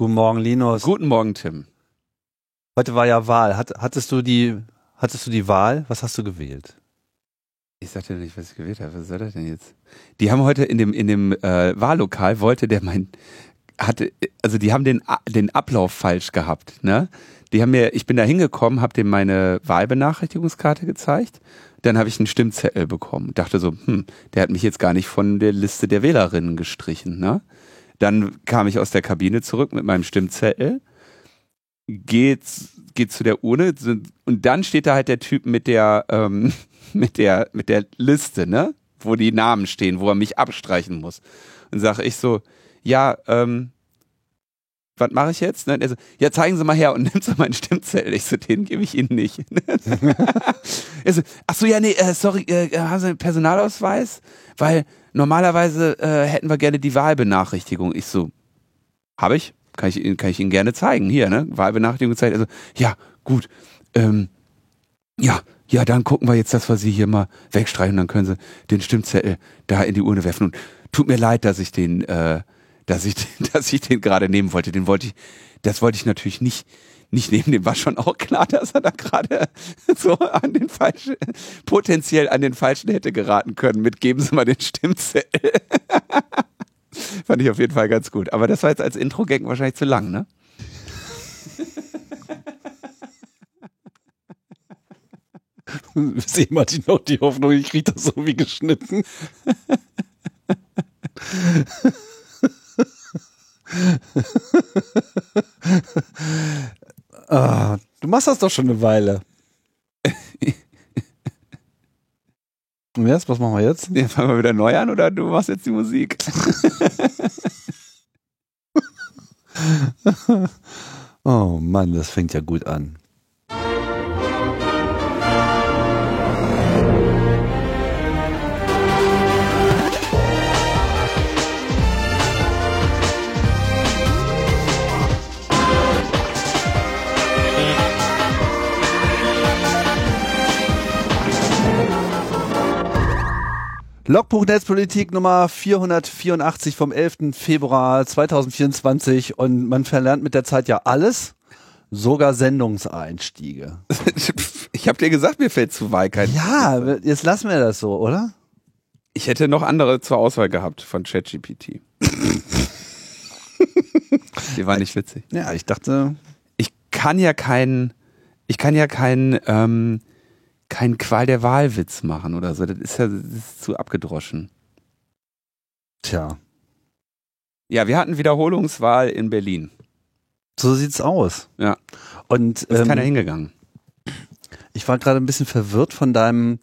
Guten Morgen, Linus. Guten Morgen, Tim. Heute war ja Wahl. Hat, hattest du die, hattest du die Wahl? Was hast du gewählt? Ich sagte nicht, was ich gewählt habe. Was soll das denn jetzt? Die haben heute in dem, in dem äh, Wahllokal, wollte der mein, hatte, also die haben den, den Ablauf falsch gehabt, ne? Die haben mir, ich bin da hingekommen, habe dem meine Wahlbenachrichtigungskarte gezeigt, dann habe ich einen Stimmzettel bekommen. Dachte so, hm, der hat mich jetzt gar nicht von der Liste der Wählerinnen gestrichen, ne? Dann kam ich aus der Kabine zurück mit meinem Stimmzettel, geht, geht zu der Urne und dann steht da halt der Typ mit der, ähm, mit der, mit der Liste, ne? Wo die Namen stehen, wo er mich abstreichen muss. Und sage ich so, ja, ähm, was mache ich jetzt? Ne? so, ja, zeigen Sie mal her und nimmt so meinen Stimmzettel. Ich so, den gebe ich Ihnen nicht. er so, ach so, ja, nee, äh, sorry, äh, haben Sie einen Personalausweis? Weil normalerweise äh, hätten wir gerne die Wahlbenachrichtigung. Ich so, habe ich? Kann ich, Ihnen, kann ich Ihnen gerne zeigen. Hier, ne? Wahlbenachrichtigung gezeigt. Also, ja, gut. Ähm, ja, ja, dann gucken wir jetzt, dass wir Sie hier mal wegstreichen. Dann können Sie den Stimmzettel da in die Urne werfen. Und tut mir leid, dass ich den äh, dass ich, dass ich den gerade nehmen wollte. Den wollte ich, das wollte ich natürlich nicht, nicht nehmen. Dem war schon auch klar, dass er da gerade so an den falschen, potenziell an den falschen hätte geraten können. Mit geben Sie mal den Stimmzettel. Fand ich auf jeden Fall ganz gut. Aber das war jetzt als Intro-Gang wahrscheinlich zu lang, ne? Sehen mal die noch die Hoffnung, ich kriege das so wie geschnitten. Ah, du machst das doch schon eine Weile. Und jetzt, was machen wir jetzt? Ja, fangen wir wieder neu an oder du machst jetzt die Musik? oh Mann, das fängt ja gut an. Logbuch Netzpolitik Nummer 484 vom 11. Februar 2024 und man verlernt mit der Zeit ja alles, sogar Sendungseinstiege. Ich habe dir gesagt, mir fällt zu weit kein. Ja, jetzt lassen wir das so, oder? Ich hätte noch andere zur Auswahl gehabt von ChatGPT. Die war nicht witzig. Ja, ich dachte. Ich kann ja keinen, ich kann ja keinen ähm, keinen Qual der Wahlwitz machen oder so. Das ist ja das ist zu abgedroschen. Tja. Ja, wir hatten Wiederholungswahl in Berlin. So sieht's aus. Ja. Und ist ähm, keiner hingegangen. Ich war gerade ein bisschen verwirrt von deinem,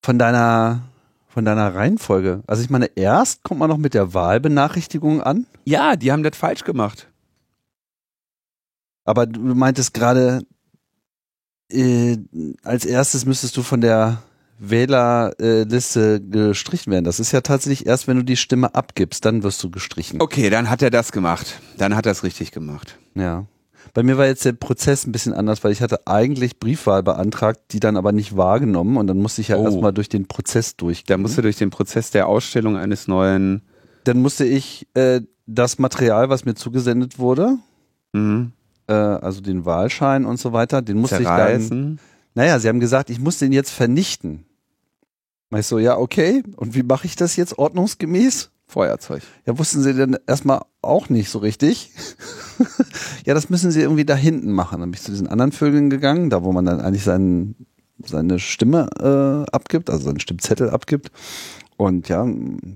von deiner, von deiner Reihenfolge. Also ich meine, erst kommt man noch mit der Wahlbenachrichtigung an. Ja, die haben das falsch gemacht. Aber du meintest gerade, äh, als erstes müsstest du von der Wählerliste gestrichen werden. Das ist ja tatsächlich erst, wenn du die Stimme abgibst, dann wirst du gestrichen. Okay, dann hat er das gemacht. Dann hat er es richtig gemacht. Ja. Bei mir war jetzt der Prozess ein bisschen anders, weil ich hatte eigentlich Briefwahl beantragt, die dann aber nicht wahrgenommen und dann musste ich ja oh. erstmal durch den Prozess durch. Da musste durch den Prozess der Ausstellung eines neuen. Dann musste ich äh, das Material, was mir zugesendet wurde, mhm äh, also den Wahlschein und so weiter, den musste Zerreißen. ich dann. Naja, sie haben gesagt, ich muss den jetzt vernichten. Mach ich so, ja, okay. Und wie mache ich das jetzt ordnungsgemäß? Feuerzeug. Ja, wussten sie denn erstmal auch nicht so richtig. ja, das müssen sie irgendwie da hinten machen. Dann bin ich zu diesen anderen Vögeln gegangen, da wo man dann eigentlich seinen, seine Stimme äh, abgibt, also seinen Stimmzettel abgibt. Und ja,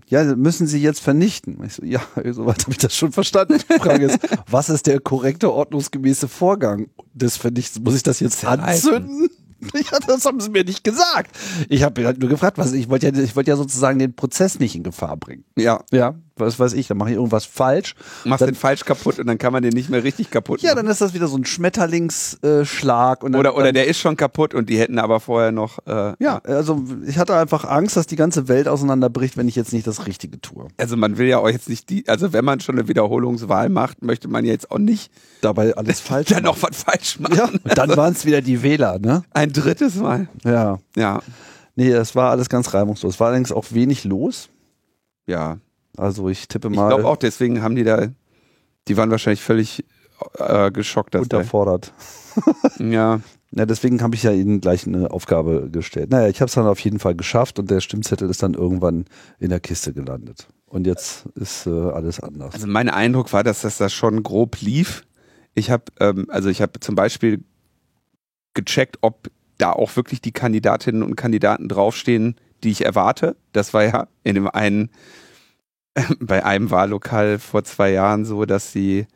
ja, müssen sie jetzt vernichten. Ich so, ja, soweit habe ich das schon verstanden. Die Frage ist, was ist der korrekte, ordnungsgemäße Vorgang des Vernichtens? Muss ich das jetzt anzünden? Ja, das haben sie mir nicht gesagt. Ich habe halt nur gefragt, was ich wollte ja, ich wollte ja sozusagen den Prozess nicht in Gefahr bringen. Ja, ja, was weiß ich, dann mache ich irgendwas falsch. Machst dann, den falsch kaputt und dann kann man den nicht mehr richtig kaputt machen. Ja, dann ist das wieder so ein Schmetterlingsschlag. Äh, oder oder der ist schon kaputt und die hätten aber vorher noch. Äh, ja, also ich hatte einfach Angst, dass die ganze Welt auseinanderbricht, wenn ich jetzt nicht das Richtige tue. Also man will ja auch jetzt nicht die, also wenn man schon eine Wiederholungswahl macht, möchte man jetzt auch nicht dabei alles falsch dann noch was falsch machen. Ja, und dann waren es wieder die Wähler, ne? Ein drittes Mal. Ja. Ja. Nee, es war alles ganz reibungslos. Es war allerdings auch wenig los. Ja. Also ich tippe mal. Ich glaube auch, deswegen haben die da Die waren wahrscheinlich völlig äh, geschockt. Dass Unterfordert. ja. Ja, deswegen habe ich ja Ihnen gleich eine Aufgabe gestellt. Naja, ich habe es dann auf jeden Fall geschafft und der Stimmzettel ist dann irgendwann in der Kiste gelandet. Und jetzt ist äh, alles anders. Also mein Eindruck war, dass das da schon grob lief. Ich habe ähm, also ich habe zum Beispiel gecheckt, ob da auch wirklich die Kandidatinnen und Kandidaten draufstehen, die ich erwarte. Das war ja in dem einen bei einem Wahllokal vor zwei Jahren so, dass sie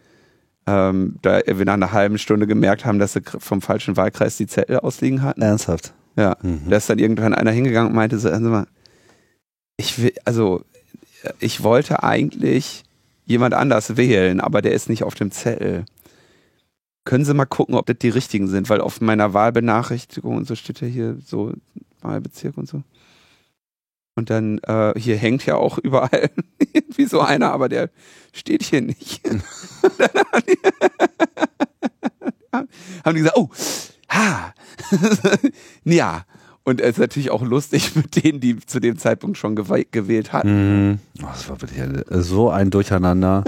ähm, da wir nach einer halben Stunde gemerkt haben, dass sie vom falschen Wahlkreis die Zettel ausliegen hatten. Ernsthaft? Ja. Mhm. Da ist dann irgendwann einer hingegangen und meinte so, also mal, ich will, also ich wollte eigentlich jemand anders wählen, aber der ist nicht auf dem Zettel. Können Sie mal gucken, ob das die richtigen sind, weil auf meiner Wahlbenachrichtigung und so steht ja hier so Wahlbezirk und so. Und dann äh, hier hängt ja auch überall wie so einer, aber der steht hier nicht. haben die gesagt, oh, ha, ja. Und es ist natürlich auch lustig mit denen, die zu dem Zeitpunkt schon gewählt hatten. Mhm. Oh, das war wirklich so ein Durcheinander.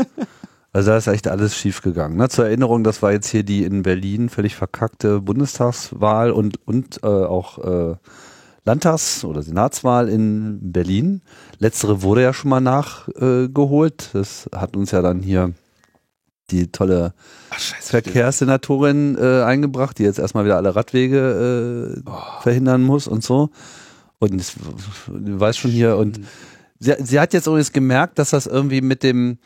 Also da ist echt alles schief gegangen. Ne? Zur Erinnerung, das war jetzt hier die in Berlin völlig verkackte Bundestagswahl und, und äh, auch äh, Landtags- oder Senatswahl in Berlin. Letztere wurde ja schon mal nachgeholt. Äh, das hat uns ja dann hier die tolle Ach, Verkehrssenatorin äh, eingebracht, die jetzt erstmal wieder alle Radwege äh, oh. verhindern muss und so. Und ich, weiß schon hier, und sie, sie hat jetzt übrigens gemerkt, dass das irgendwie mit dem,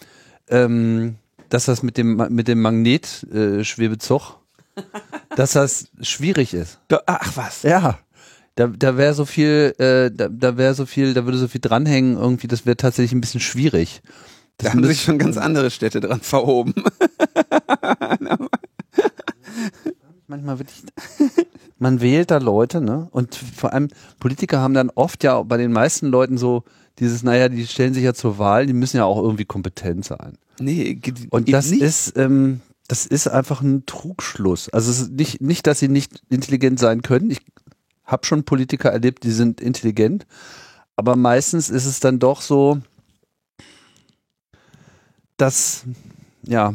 ähm, dass das mit dem, mit dem Magnetschwebezug, äh, dass das schwierig ist. Ach was. Ja. Da, da wäre so viel, äh, da, da wäre so viel, da würde so viel dranhängen, irgendwie, das wäre tatsächlich ein bisschen schwierig. Das da haben sich schon ganz andere Städte dran verhoben. Manchmal wirklich, man wählt da Leute, ne? Und vor allem Politiker haben dann oft ja bei den meisten Leuten so dieses, naja, die stellen sich ja zur Wahl, die müssen ja auch irgendwie kompetent sein. Nee, und das nicht. ist, ähm, das ist einfach ein Trugschluss. Also es ist nicht, nicht, dass sie nicht intelligent sein können. Ich habe schon Politiker erlebt, die sind intelligent, aber meistens ist es dann doch so, dass, ja,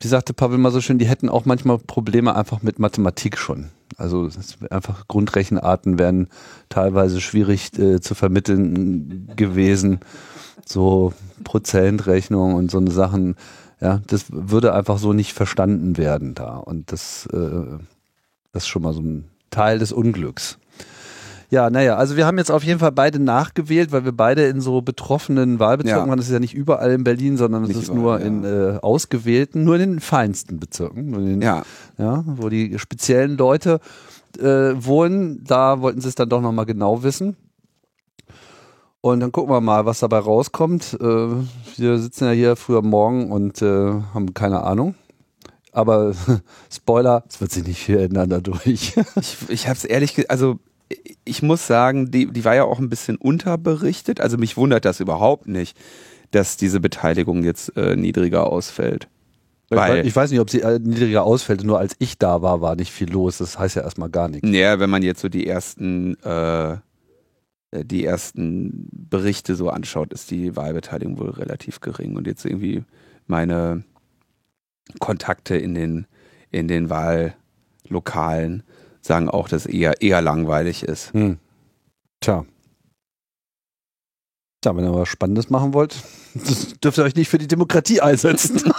wie sagte Pavel mal so schön, die hätten auch manchmal Probleme einfach mit Mathematik schon. Also einfach Grundrechenarten wären teilweise schwierig äh, zu vermitteln gewesen. So Prozentrechnung und so eine Sachen, ja, das würde einfach so nicht verstanden werden da. Und das, äh, das ist schon mal so ein Teil des Unglücks. Ja, naja, also wir haben jetzt auf jeden Fall beide nachgewählt, weil wir beide in so betroffenen Wahlbezirken ja. waren. Das ist ja nicht überall in Berlin, sondern es ist nur ja. in äh, ausgewählten, nur in den feinsten Bezirken. Den, ja. ja. Wo die speziellen Leute äh, wohnen. Da wollten sie es dann doch nochmal genau wissen. Und dann gucken wir mal, was dabei rauskommt. Äh, wir sitzen ja hier früher morgen und äh, haben keine Ahnung. Aber Spoiler, es wird sich nicht viel ändern dadurch. ich ich habe es ehrlich, also ich muss sagen, die, die war ja auch ein bisschen unterberichtet. Also mich wundert das überhaupt nicht, dass diese Beteiligung jetzt äh, niedriger ausfällt. Weil, ich weiß nicht, ob sie äh, niedriger ausfällt, nur als ich da war, war nicht viel los. Das heißt ja erstmal gar nichts. Naja, wenn man jetzt so die ersten, äh, die ersten Berichte so anschaut, ist die Wahlbeteiligung wohl relativ gering. Und jetzt irgendwie meine Kontakte in den, in den Wahllokalen sagen auch, dass eher, eher langweilig ist. Hm. Tja. Tja, wenn ihr was Spannendes machen wollt, dürft ihr euch nicht für die Demokratie einsetzen.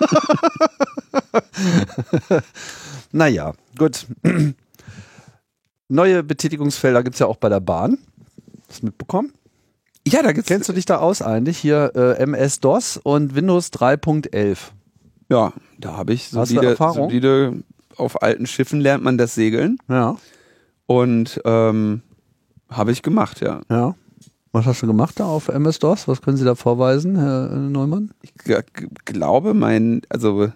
naja, gut. Neue Betätigungsfelder gibt es ja auch bei der Bahn. Hast du mitbekommen? Ja, da gibt's. Kennst du dich da aus eigentlich? Hier äh, MS-DOS und Windows 3.11. Ja, da habe ich solide, solide auf alten Schiffen lernt man das Segeln. Ja. Und ähm, habe ich gemacht, ja. Ja. Was hast du gemacht da auf MS-DOS? Was können Sie da vorweisen, Herr Neumann? Ich glaube, mein, also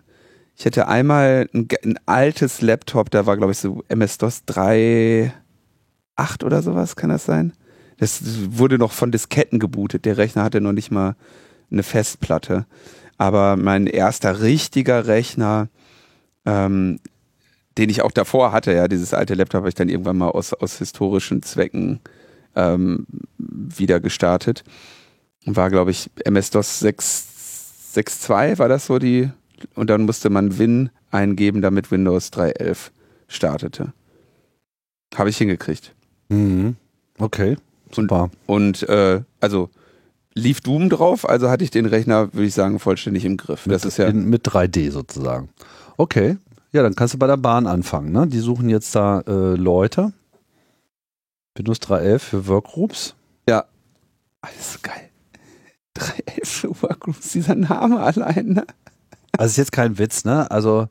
ich hätte einmal ein, ein altes Laptop, da war, glaube ich, so MS-DOS 3.8 oder sowas, kann das sein? Das wurde noch von Disketten gebootet. Der Rechner hatte noch nicht mal eine Festplatte. Aber mein erster richtiger Rechner, ähm, den ich auch davor hatte, ja, dieses alte Laptop habe ich dann irgendwann mal aus, aus historischen Zwecken ähm, wieder gestartet. War, glaube ich, MS-DOS 6, 6.2 war das so die, und dann musste man Win eingeben, damit Windows 3.11 startete. Habe ich hingekriegt. Mhm. Okay, super. Und äh, also lief Doom drauf, also hatte ich den Rechner, würde ich sagen, vollständig im Griff. Mit, das ist ja in, mit 3D sozusagen. Okay, ja, dann kannst du bei der Bahn anfangen. Ne? Die suchen jetzt da äh, Leute. Windows 3.11 für Workgroups. alles geil. 3.11 für Workgroups, dieser Name allein. Ne? Also ist jetzt kein Witz, ne? Also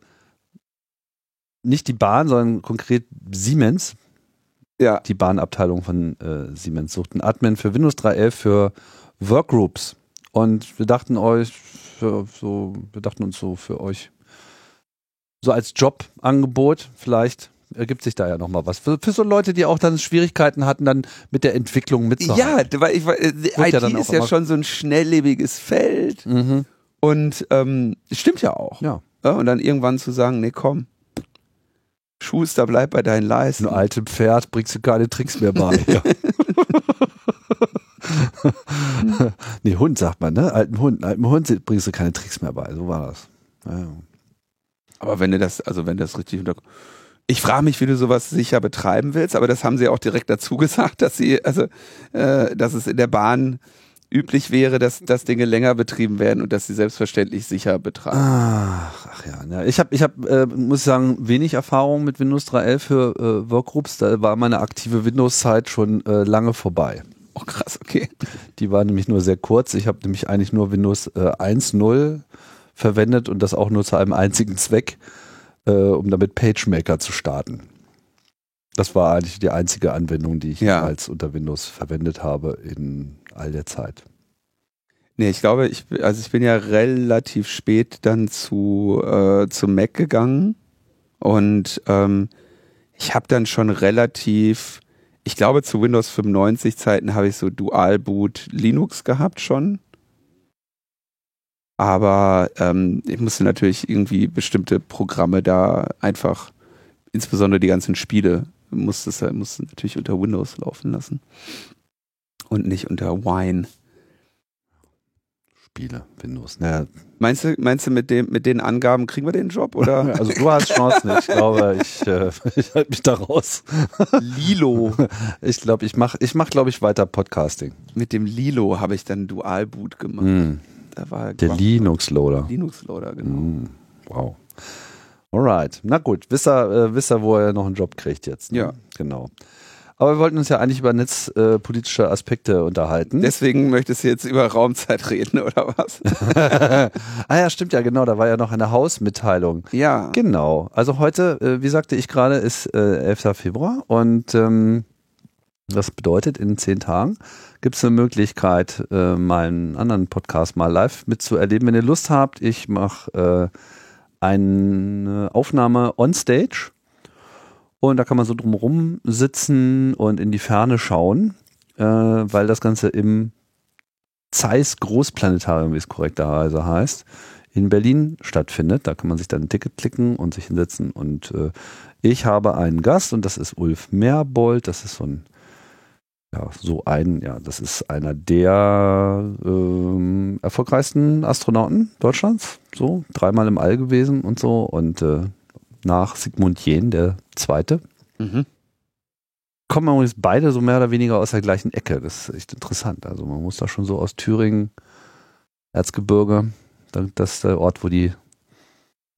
nicht die Bahn, sondern konkret Siemens. Ja. Die Bahnabteilung von äh, Siemens sucht einen Admin für Windows 3.11 für Workgroups. Und wir dachten euch, so, wir dachten uns so für euch, so als Jobangebot, vielleicht ergibt sich da ja nochmal was. Für, für so Leute, die auch dann Schwierigkeiten hatten, dann mit der Entwicklung mitzuhalten. Ja, weil ich, weil, äh, ja IT ist ja schon so ein schnelllebiges Feld Mhm. und ähm, stimmt ja auch. Ja. Ja, und dann irgendwann zu sagen, nee, komm, Schuster, bleib bei deinen Leisten. Ein altes Pferd bringst du keine Tricks mehr bei. nee, Hund sagt man, ne? Alten Hund, alten Hund bringst du keine Tricks mehr bei. So war das. Ja. Aber wenn du das, also wenn du das richtig unter. Ich frage mich, wie du sowas sicher betreiben willst, aber das haben sie auch direkt dazu gesagt, dass sie, also, äh, dass es in der Bahn üblich wäre, dass, dass Dinge länger betrieben werden und dass sie selbstverständlich sicher betreiben. Ach, ach ja, ja. Ich habe, ich hab, äh, muss ich sagen, wenig Erfahrung mit Windows 3.11 für äh, Workgroups. Da war meine aktive Windows-Zeit schon äh, lange vorbei. Oh krass, okay. Die war nämlich nur sehr kurz. Ich habe nämlich eigentlich nur Windows äh, 1.0 verwendet und das auch nur zu einem einzigen Zweck, äh, um damit PageMaker zu starten. Das war eigentlich die einzige Anwendung, die ich Ja. unter Windows verwendet habe in all der Zeit. Nee, ich glaube, ich, also ich bin ja relativ spät dann zu, äh, zu Mac gegangen und ähm, ich habe dann schon relativ, ich glaube zu Windows 95 Zeiten habe ich so Dual Boot Linux gehabt schon. Aber ähm, ich musste natürlich irgendwie bestimmte Programme da einfach, insbesondere die ganzen Spiele, musste es musste natürlich unter Windows laufen lassen. Und nicht unter Wine. Spiele, Windows. Naja, Meinst du, meinst du mit, dem, mit den Angaben kriegen wir den Job oder? also du hast Chancen. Ich glaube, ich, äh, ich halte mich da raus. Lilo. Ich glaube, ich mache, ich mach, glaube ich, weiter Podcasting. Mit dem Lilo habe ich dann Dualboot gemacht. Mm, Da war der Linux-Loader. Linux Loader, genau. Mm, wow. Alright. Na gut, wisst ihr, äh, wisst ihr, wo er noch einen Job kriegt jetzt. Ne? Ja. Genau. Aber wir wollten uns ja eigentlich über netzpolitische äh, Aspekte unterhalten. Deswegen möchtest du jetzt über Raumzeit reden, oder was? ah ja, stimmt ja, genau. Da war ja noch eine Hausmitteilung. ja. Genau. Also heute, äh, wie sagte ich gerade, ist äh, 11. Februar und ähm, das bedeutet, in zehn Tagen gibt es eine Möglichkeit, äh, meinen anderen Podcast mal live mitzuerleben. Wenn ihr Lust habt, ich mache äh, eine Aufnahme on Stage und da kann man so drumherum sitzen und in die Ferne schauen, äh, weil das Ganze im Zeiss Großplanetarium, wie es korrekterweise heißt, in Berlin stattfindet. Da kann man sich dann ein Ticket klicken und sich hinsetzen. Und äh, ich habe einen Gast und das ist Ulf Merbold. Das ist so ein, ja, so ein, ja, das ist einer der ähm, erfolgreichsten Astronauten Deutschlands. So, dreimal im All gewesen und so. Und äh, nach Sigmund Jähn, der zweite. Mhm. Kommen übrigens beide so mehr oder weniger aus der gleichen Ecke. Das ist echt interessant. Also man muss da schon so aus Thüringen, Erzgebirge, da- das ist der Ort, wo die,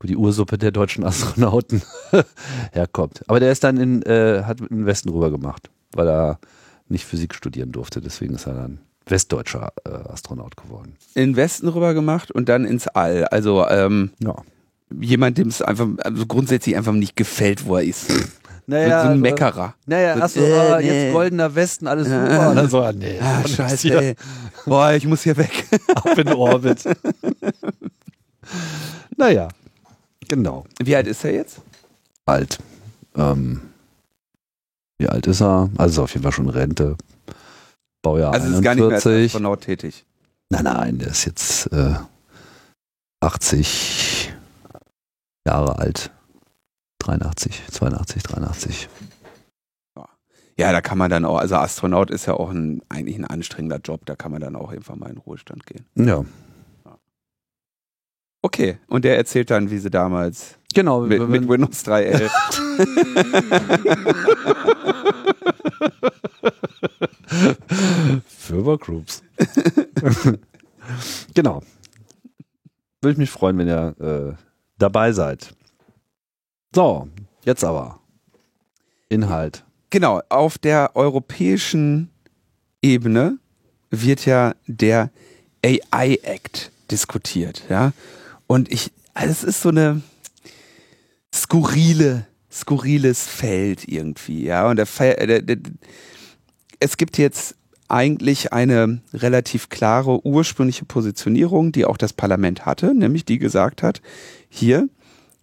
wo die Ursuppe der deutschen Astronauten herkommt. Aber der ist dann in, äh, hat in den Westen rüber gemacht, weil er nicht Physik studieren durfte. Deswegen ist er dann westdeutscher äh, Astronaut geworden. In den Westen rüber gemacht und dann ins All. Also ähm, Ja. Jemand, dem es einfach also grundsätzlich einfach nicht gefällt, wo er ist. so Naja, so ein also- Meckerer. Naja, So, achso, äh, ah, nee. jetzt goldener Westen, alles super. Und dann so, ah, nee, Ah, scheiße, hier ey. Boah, ich muss hier weg. ab in Orbit. naja, genau. Wie alt ist er jetzt? Alt. Ähm, wie alt ist er? Also ist auf jeden Fall schon Rente. Baujahr Also ist gar nicht mehr als 41. Astronaut tätig. Nein, nein, der ist jetzt äh, 80 Jahre alt. 83, 82, 83. Ja, da kann man dann auch, also Astronaut ist ja auch ein, eigentlich ein anstrengender Job, da kann man dann auch irgendwann mal in Ruhestand gehen. Ja. Okay, und der erzählt dann, wie sie damals Genau, mit, mit Windows 3.11. Servergroups. genau. Würde ich mich freuen, wenn ihr äh, dabei seid. So, jetzt aber. Inhalt. Genau, auf der europäischen Ebene wird ja der AI Act diskutiert, ja. Und ich, also es ist so eine skurrile, skurriles Feld irgendwie, ja. Und der, der, der, es gibt jetzt eigentlich eine relativ klare ursprüngliche Positionierung, die auch das Parlament hatte, nämlich die gesagt hat, hier,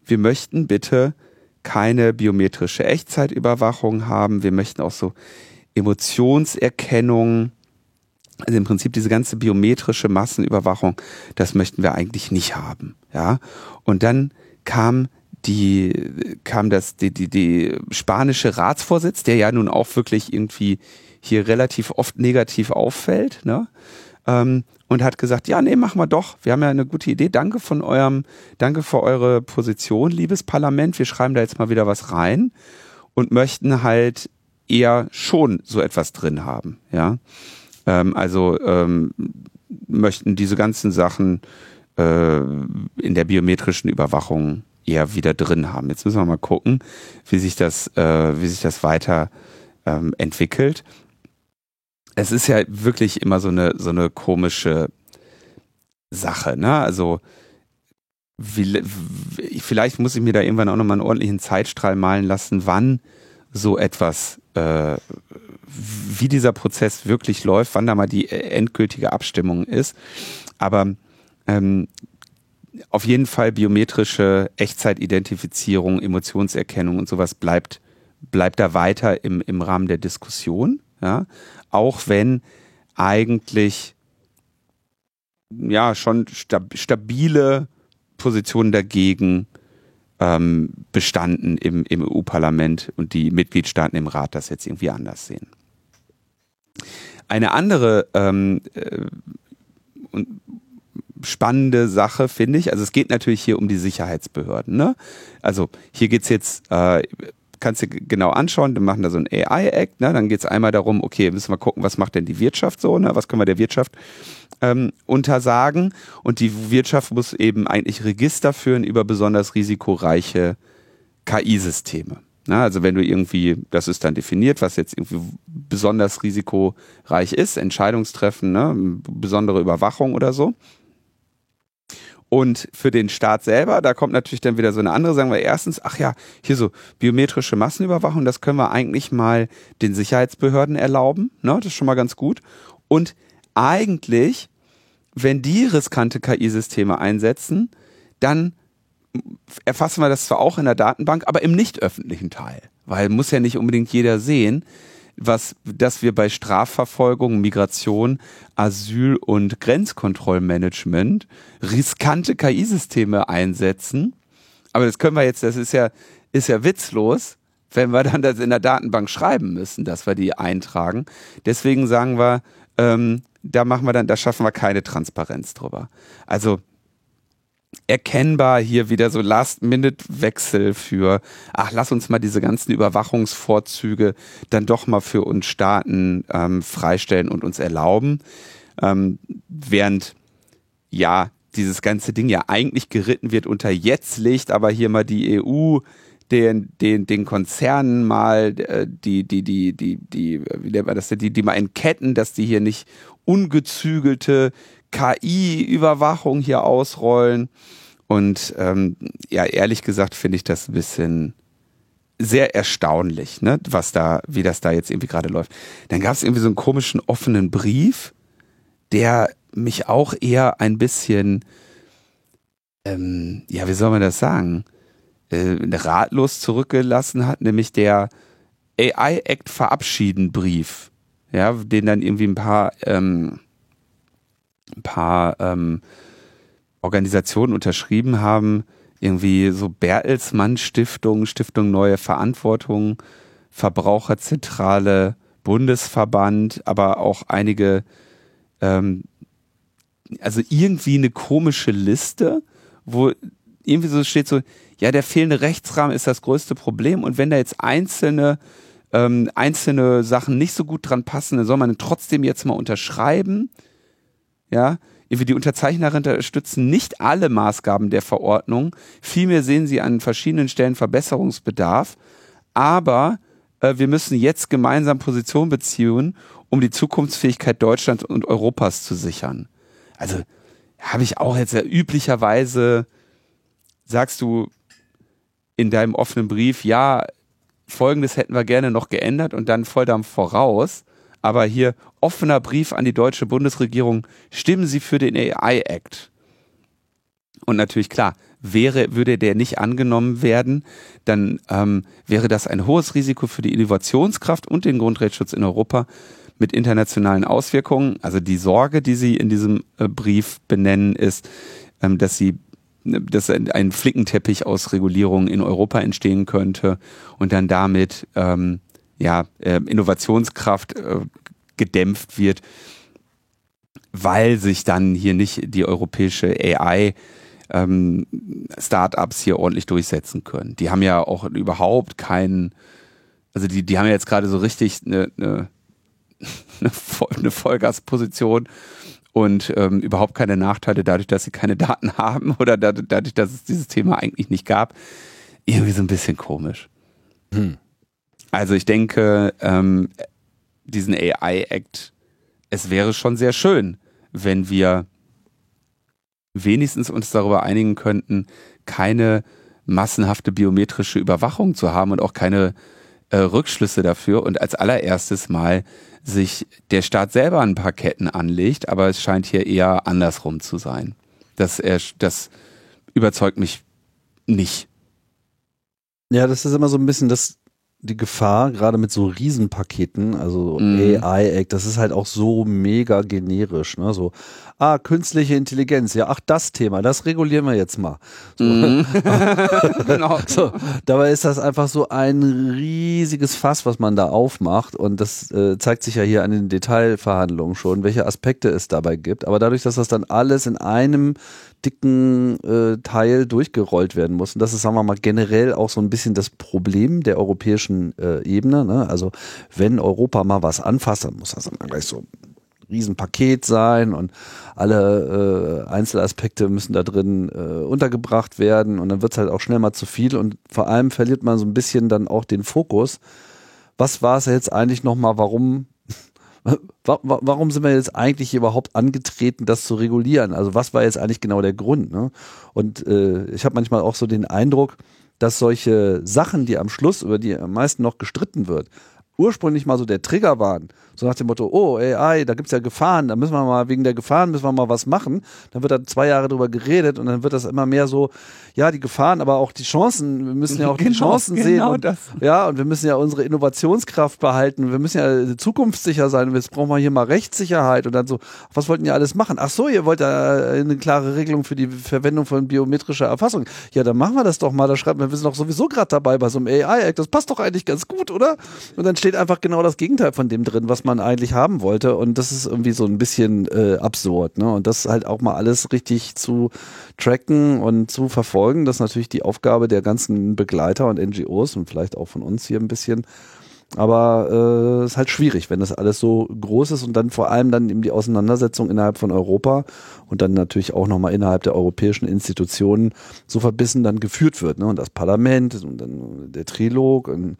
wir möchten bitte keine biometrische Echtzeitüberwachung haben, wir möchten auch so Emotionserkennung, also im Prinzip diese ganze biometrische Massenüberwachung, das möchten wir eigentlich nicht haben, ja. Und dann kam die kam das die die die spanische Ratsvorsitz, der ja nun auch wirklich irgendwie hier relativ oft negativ auffällt, ne? Ähm, und hat gesagt, ja, nee, machen wir doch. Wir haben ja eine gute Idee. Danke von eurem, danke für eure Position, liebes Parlament. Wir schreiben da jetzt mal wieder was rein und möchten halt eher schon so etwas drin haben, ja. Ähm, also ähm, möchten diese ganzen Sachen äh, in der biometrischen Überwachung eher wieder drin haben. Jetzt müssen wir mal gucken, wie sich das, äh, wie sich das weiter ähm, entwickelt es ist ja wirklich immer so eine, so eine komische Sache, ne? Also, wie, vielleicht muss ich mir da irgendwann auch nochmal einen ordentlichen Zeitstrahl malen lassen, wann so etwas, äh, wie dieser Prozess wirklich läuft, wann da mal die endgültige Abstimmung ist. Aber ähm, auf jeden Fall biometrische Echtzeitidentifizierung, Emotionserkennung und sowas bleibt, bleibt da weiter im, im Rahmen der Diskussion. Ja? Auch wenn eigentlich ja schon stab stabile Positionen dagegen ähm, bestanden im, im EU-Parlament und die Mitgliedstaaten im Rat das jetzt irgendwie anders sehen. Eine andere ähm, äh, spannende Sache finde ich, also es geht natürlich hier um die Sicherheitsbehörden. Ne? Also hier geht es jetzt äh, kannst du genau anschauen, wir machen da so ein AI-Act, ne? dann geht es einmal darum, okay, müssen wir gucken, was macht denn die Wirtschaft so, ne? was können wir der Wirtschaft ähm, untersagen und die Wirtschaft muss eben eigentlich Register führen über besonders risikoreiche KI-Systeme. Ne? Also wenn du irgendwie, das ist dann definiert, was jetzt irgendwie besonders risikoreich ist, Entscheidungstreffen, ne? besondere Überwachung oder so. Und für den Staat selber, da kommt natürlich dann wieder so eine andere, sagen wir erstens, ach ja, hier so biometrische Massenüberwachung, das können wir eigentlich mal den Sicherheitsbehörden erlauben, ne? Das ist schon mal ganz gut. Und eigentlich, wenn die riskante KI-Systeme einsetzen, dann erfassen wir das zwar auch in der Datenbank, aber im nicht öffentlichen Teil, weil muss ja nicht unbedingt jeder sehen was, dass wir bei Strafverfolgung, Migration, Asyl und Grenzkontrollmanagement riskante KI-Systeme einsetzen. Aber das können wir jetzt, das ist ja, ist ja witzlos, wenn wir dann das in der Datenbank schreiben müssen, dass wir die eintragen. Deswegen sagen wir, ähm, da machen wir dann, da schaffen wir keine Transparenz drüber. Also erkennbar hier wieder so Last-Minute-Wechsel für, ach, lass uns mal diese ganzen Überwachungsvorzüge dann doch mal für uns Staaten ähm, freistellen und uns erlauben. Ähm, während ja dieses ganze Ding ja eigentlich geritten wird unter jetzt legt aber hier mal die EU den, den, den Konzernen mal äh, die, die, die, die, die, wie nennt man das, die, die mal entketten, dass die hier nicht ungezügelte KI-Überwachung hier ausrollen. Und ähm, ja, ehrlich gesagt finde ich das ein bisschen sehr erstaunlich, ne, was da, wie das da jetzt irgendwie gerade läuft. Dann gab es irgendwie so einen komischen offenen Brief, der mich auch eher ein bisschen, ähm, ja, wie soll man das sagen, äh, ratlos zurückgelassen hat, nämlich der AI Act verabschieden Brief, ja, den dann irgendwie ein paar ähm, ein paar ähm, Organisationen unterschrieben haben, irgendwie so Bertelsmann Stiftung, Stiftung Neue Verantwortung, Verbraucherzentrale, Bundesverband, aber auch einige, ähm, also irgendwie eine komische Liste, wo irgendwie so steht so, ja, der fehlende Rechtsrahmen ist das größte Problem und wenn da jetzt einzelne ähm, einzelne Sachen nicht so gut dran passen, dann soll man trotzdem jetzt mal unterschreiben. Ja, die Unterzeichnerin unterstützen nicht alle Maßgaben der Verordnung. Vielmehr sehen sie an verschiedenen Stellen Verbesserungsbedarf. Aber äh, wir müssen jetzt gemeinsam Position beziehen, um die Zukunftsfähigkeit Deutschlands und Europas zu sichern. Also habe ich auch jetzt ja üblicherweise, sagst du in deinem offenen Brief, ja, Folgendes hätten wir gerne noch geändert und dann Volldampf voraus. Aber hier offener Brief an die deutsche Bundesregierung, stimmen Sie für den AI-Act. Und natürlich klar, wäre, würde der nicht angenommen werden, dann ähm, wäre das ein hohes Risiko für die Innovationskraft und den Grundrechtsschutz in Europa mit internationalen Auswirkungen. Also die Sorge, die Sie in diesem äh, Brief benennen, ist, ähm, dass Sie dass ein Flickenteppich aus Regulierungen in Europa entstehen könnte und dann damit ähm, ja, äh, Innovationskraft äh, gedämpft wird, weil sich dann hier nicht die europäische AI ähm, Startups hier ordentlich durchsetzen können. Die haben ja auch überhaupt keinen, also die, die haben ja jetzt gerade so richtig eine, eine, eine Vollgasposition und ähm, überhaupt keine Nachteile dadurch, dass sie keine Daten haben oder dadurch, dass es dieses Thema eigentlich nicht gab. Irgendwie so ein bisschen komisch. Hm. Also ich denke, ähm, diesen AI-Act, es wäre schon sehr schön, wenn wir wenigstens uns darüber einigen könnten, keine massenhafte biometrische Überwachung zu haben und auch keine äh, Rückschlüsse dafür und als allererstes mal sich der Staat selber ein paar Ketten anlegt, aber es scheint hier eher andersrum zu sein. Das, das überzeugt mich nicht. Ja, das ist immer so ein bisschen das, die Gefahr, gerade mit so Riesenpaketen, also mm. AI-Act, das ist halt auch so mega generisch, ne? So, ah, künstliche Intelligenz, ja, ach, das Thema, das regulieren wir jetzt mal. So. Mm. genau. so, dabei ist das einfach so ein riesiges Fass, was man da aufmacht und das äh, zeigt sich ja hier an den Detailverhandlungen schon, welche Aspekte es dabei gibt. Aber dadurch, dass das dann alles in einem dicken äh, Teil durchgerollt werden muss. Und das ist, sagen wir mal, generell auch so ein bisschen das Problem der europäischen äh, Ebene. Ne? Also wenn Europa mal was anfasst, dann muss das dann gleich so ein Riesenpaket sein und alle äh, Einzelaspekte müssen da drin äh, untergebracht werden und dann wird es halt auch schnell mal zu viel und vor allem verliert man so ein bisschen dann auch den Fokus. Was war es jetzt eigentlich nochmal, warum warum sind wir jetzt eigentlich überhaupt angetreten, das zu regulieren? Also was war jetzt eigentlich genau der Grund? Ne? Und äh, ich habe manchmal auch so den Eindruck, dass solche Sachen, die am Schluss, über die am meisten noch gestritten wird, ursprünglich mal so der Trigger waren. So nach dem Motto, oh AI, da gibt's ja Gefahren, da müssen wir mal wegen der Gefahren müssen wir mal was machen. Dann wird da zwei Jahre drüber geredet und dann wird das immer mehr so, ja, die Gefahren, aber auch die Chancen, wir müssen ja auch genau, die Chancen genau sehen. Und, das. Ja, und wir müssen ja unsere Innovationskraft behalten, wir müssen ja zukunftssicher sein, jetzt brauchen wir hier mal Rechtssicherheit und dann so, was wollten ihr alles machen? Ach so, ihr wollt ja eine klare Regelung für die Verwendung von biometrischer Erfassung. Ja, dann machen wir das doch mal, da schreibt man, wir sind doch sowieso gerade dabei bei so einem AI-Act, das passt doch eigentlich ganz gut, oder? Und dann steht einfach genau das Gegenteil von dem drin, was man eigentlich haben wollte. Und das ist irgendwie so ein bisschen äh, absurd. Ne? Und das halt auch mal alles richtig zu tracken und zu verfolgen, das ist natürlich die Aufgabe der ganzen Begleiter und NGOs und vielleicht auch von uns hier ein bisschen. Aber äh, ist halt schwierig, wenn das alles so groß ist und dann vor allem dann eben die Auseinandersetzung innerhalb von Europa und dann natürlich auch nochmal innerhalb der europäischen Institutionen so verbissen dann geführt wird. Ne? Und das Parlament und dann der Trilog und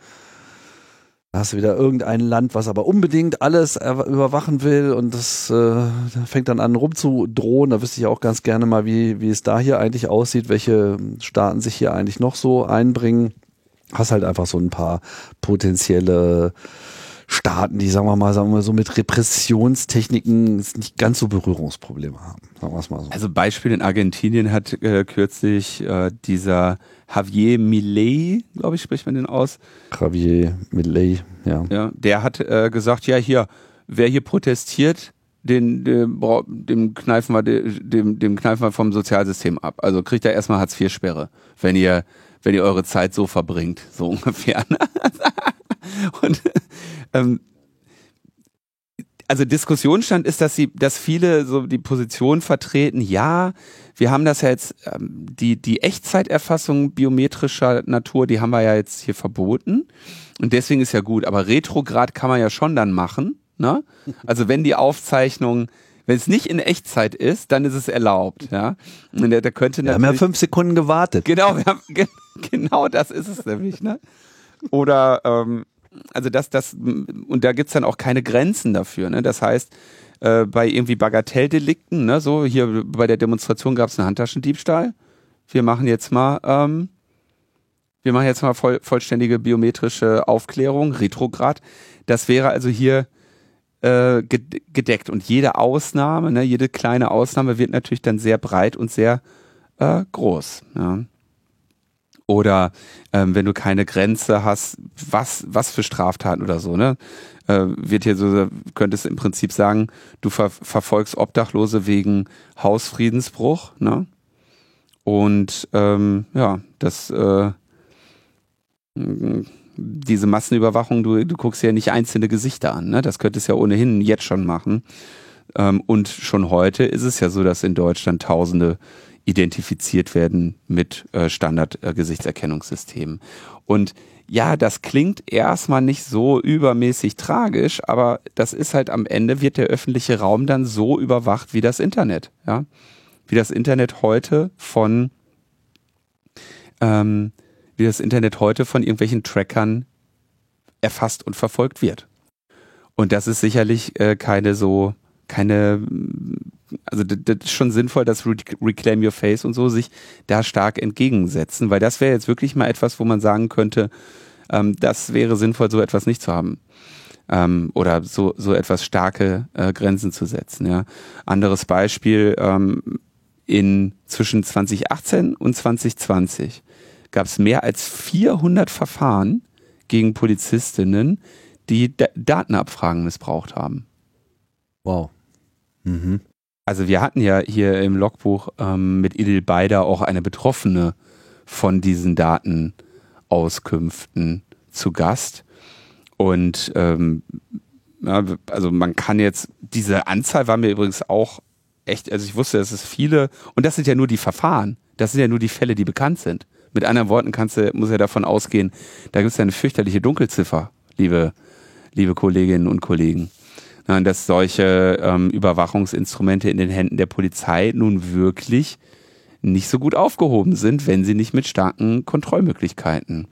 hast du wieder irgendein Land, was aber unbedingt alles überwachen will und das äh, fängt dann an rumzudrohen. Da wüsste ich auch ganz gerne mal, wie, wie es da hier eigentlich aussieht, welche Staaten sich hier eigentlich noch so einbringen. Hast halt einfach so ein paar potenzielle Staaten, die, sagen wir mal, sagen wir so mit Repressionstechniken nicht ganz so Berührungsprobleme haben. Sagen wir es mal so. Also Beispiel in Argentinien hat äh, kürzlich äh, dieser Javier Millet, glaube ich, spricht man den aus. Javier Millet, ja. Ja, der hat äh, gesagt, ja hier, wer hier protestiert, den, dem, dem kneifen wir, dem, dem kneifen wir vom Sozialsystem ab. Also kriegt er erstmal Hartz-IV-Sperre, wenn ihr, wenn ihr eure Zeit so verbringt, so ungefähr. Und ähm, also Diskussionsstand ist, dass sie, dass viele so die Position vertreten, ja, wir haben das ja jetzt, ähm, die, die Echtzeiterfassung biometrischer Natur, die haben wir ja jetzt hier verboten. Und deswegen ist ja gut, aber Retrograd kann man ja schon dann machen. Ne? Also wenn die Aufzeichnung, wenn es nicht in Echtzeit ist, dann ist es erlaubt. Ja? Und der, der könnte wir haben ja fünf Sekunden gewartet. Genau, haben, genau das ist es nämlich. Ne? Oder ähm, also das, das, und da gibt's dann auch keine Grenzen dafür. Ne? Das heißt, äh, bei irgendwie Bagatelldelikten, ne, so hier bei der Demonstration gab's einen Handtaschendiebstahl. Wir machen jetzt mal, ähm, wir machen jetzt mal voll, vollständige biometrische Aufklärung, Retrograd. Das wäre also hier äh, gedeckt. Und jede Ausnahme, ne, jede kleine Ausnahme wird natürlich dann sehr breit und sehr äh, groß. Ja. Oder ähm, wenn du keine Grenze hast, was, was für Straftaten oder so, ne? Äh, wird hier so, könntest im Prinzip sagen, du ver verfolgst Obdachlose wegen Hausfriedensbruch, ne? Und ähm, ja, das äh, diese Massenüberwachung, du, du guckst ja nicht einzelne Gesichter an, ne? Das könntest ja ohnehin jetzt schon machen. Ähm, und schon heute ist es ja so, dass in Deutschland Tausende identifiziert werden mit äh, Standard-Gesichtserkennungssystemen. Und ja, das klingt erstmal nicht so übermäßig tragisch, aber das ist halt am Ende wird der öffentliche Raum dann so überwacht wie das Internet, ja, wie das Internet heute von ähm, wie das Internet heute von irgendwelchen Trackern erfasst und verfolgt wird. Und das ist sicherlich äh, keine so keine also das ist schon sinnvoll, dass Reclaim Your Face und so sich da stark entgegensetzen, weil das wäre jetzt wirklich mal etwas, wo man sagen könnte, ähm, das wäre sinnvoll, so etwas nicht zu haben. Ähm, oder so, so etwas starke äh, Grenzen zu setzen. Ja. Anderes Beispiel, ähm, in zwischen 2018 und 2020 gab es mehr als 400 Verfahren gegen Polizistinnen, die D Datenabfragen missbraucht haben. Wow. Mhm. Also wir hatten ja hier im Logbuch ähm, mit Idil Beider auch eine Betroffene von diesen Datenauskünften zu Gast. Und ähm, ja, also man kann jetzt, diese Anzahl war mir übrigens auch echt, also ich wusste, dass es viele, und das sind ja nur die Verfahren, das sind ja nur die Fälle, die bekannt sind. Mit anderen Worten kannst du, muss ja davon ausgehen, da gibt es ja eine fürchterliche Dunkelziffer, liebe, liebe Kolleginnen und Kollegen dass solche ähm, Überwachungsinstrumente in den Händen der Polizei nun wirklich nicht so gut aufgehoben sind, wenn sie nicht mit starken Kontrollmöglichkeiten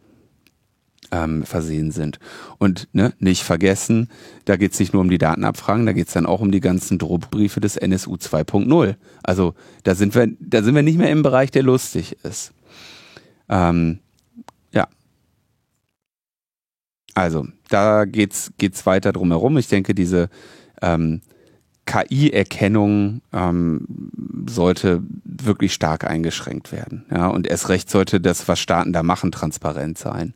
ähm, versehen sind. Und ne, nicht vergessen, da geht es nicht nur um die Datenabfragen, da geht es dann auch um die ganzen Drohbriefe des NSU 2.0. Also da sind wir, da sind wir nicht mehr im Bereich, der lustig ist. Ähm, also, da geht's geht's weiter drumherum. Ich denke, diese ähm, KI-Erkennung ähm, sollte wirklich stark eingeschränkt werden. Ja, und erst recht sollte das, was Staaten da machen, transparent sein.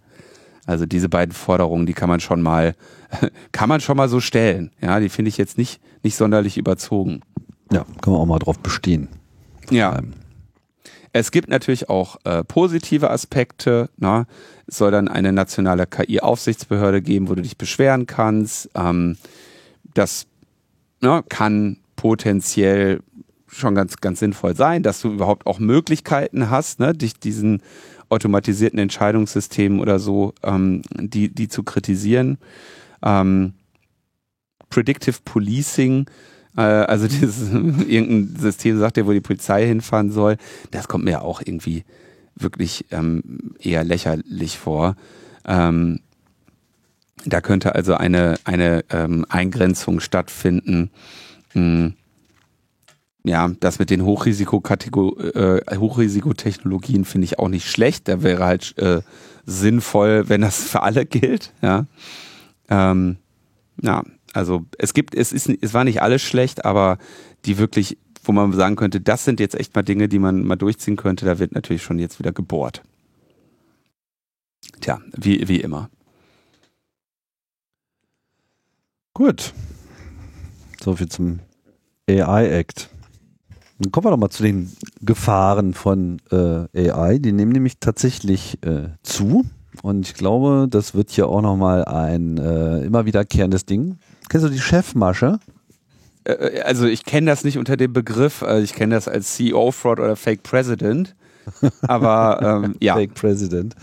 Also diese beiden Forderungen, die kann man schon mal, kann man schon mal so stellen. Ja, die finde ich jetzt nicht, nicht sonderlich überzogen. Ja, kann man auch mal drauf bestehen. Ja. Es gibt natürlich auch äh, positive Aspekte. Na? Es soll dann eine nationale KI-Aufsichtsbehörde geben, wo du dich beschweren kannst. Ähm, das na, kann potenziell schon ganz, ganz sinnvoll sein, dass du überhaupt auch Möglichkeiten hast, ne, dich diesen automatisierten Entscheidungssystemen oder so, ähm, die, die zu kritisieren. Ähm, Predictive Policing, äh, also dieses irgendein System sagt dir, wo die Polizei hinfahren soll, das kommt mir auch irgendwie wirklich ähm, eher lächerlich vor. Ähm, da könnte also eine, eine ähm, Eingrenzung stattfinden. Hm. Ja, das mit den Hochrisikokategor äh, Hochrisikotechnologien finde ich auch nicht schlecht. Da wäre halt äh, sinnvoll, wenn das für alle gilt. Ja, ähm, ja also es gibt, es ist, es war nicht alles schlecht, aber die wirklich wo man sagen könnte, das sind jetzt echt mal Dinge, die man mal durchziehen könnte, da wird natürlich schon jetzt wieder gebohrt. Tja, wie, wie immer. Gut. So viel zum AI-Act. Dann kommen wir doch mal zu den Gefahren von äh, AI. Die nehmen nämlich tatsächlich äh, zu. Und ich glaube, das wird hier auch nochmal ein äh, immer wiederkehrendes Ding Kennst du die Chefmasche? Äh, also ich kenne das nicht unter dem Begriff, äh, ich kenne das als CEO-Fraud oder Fake President. Aber ähm, ja. Fake President.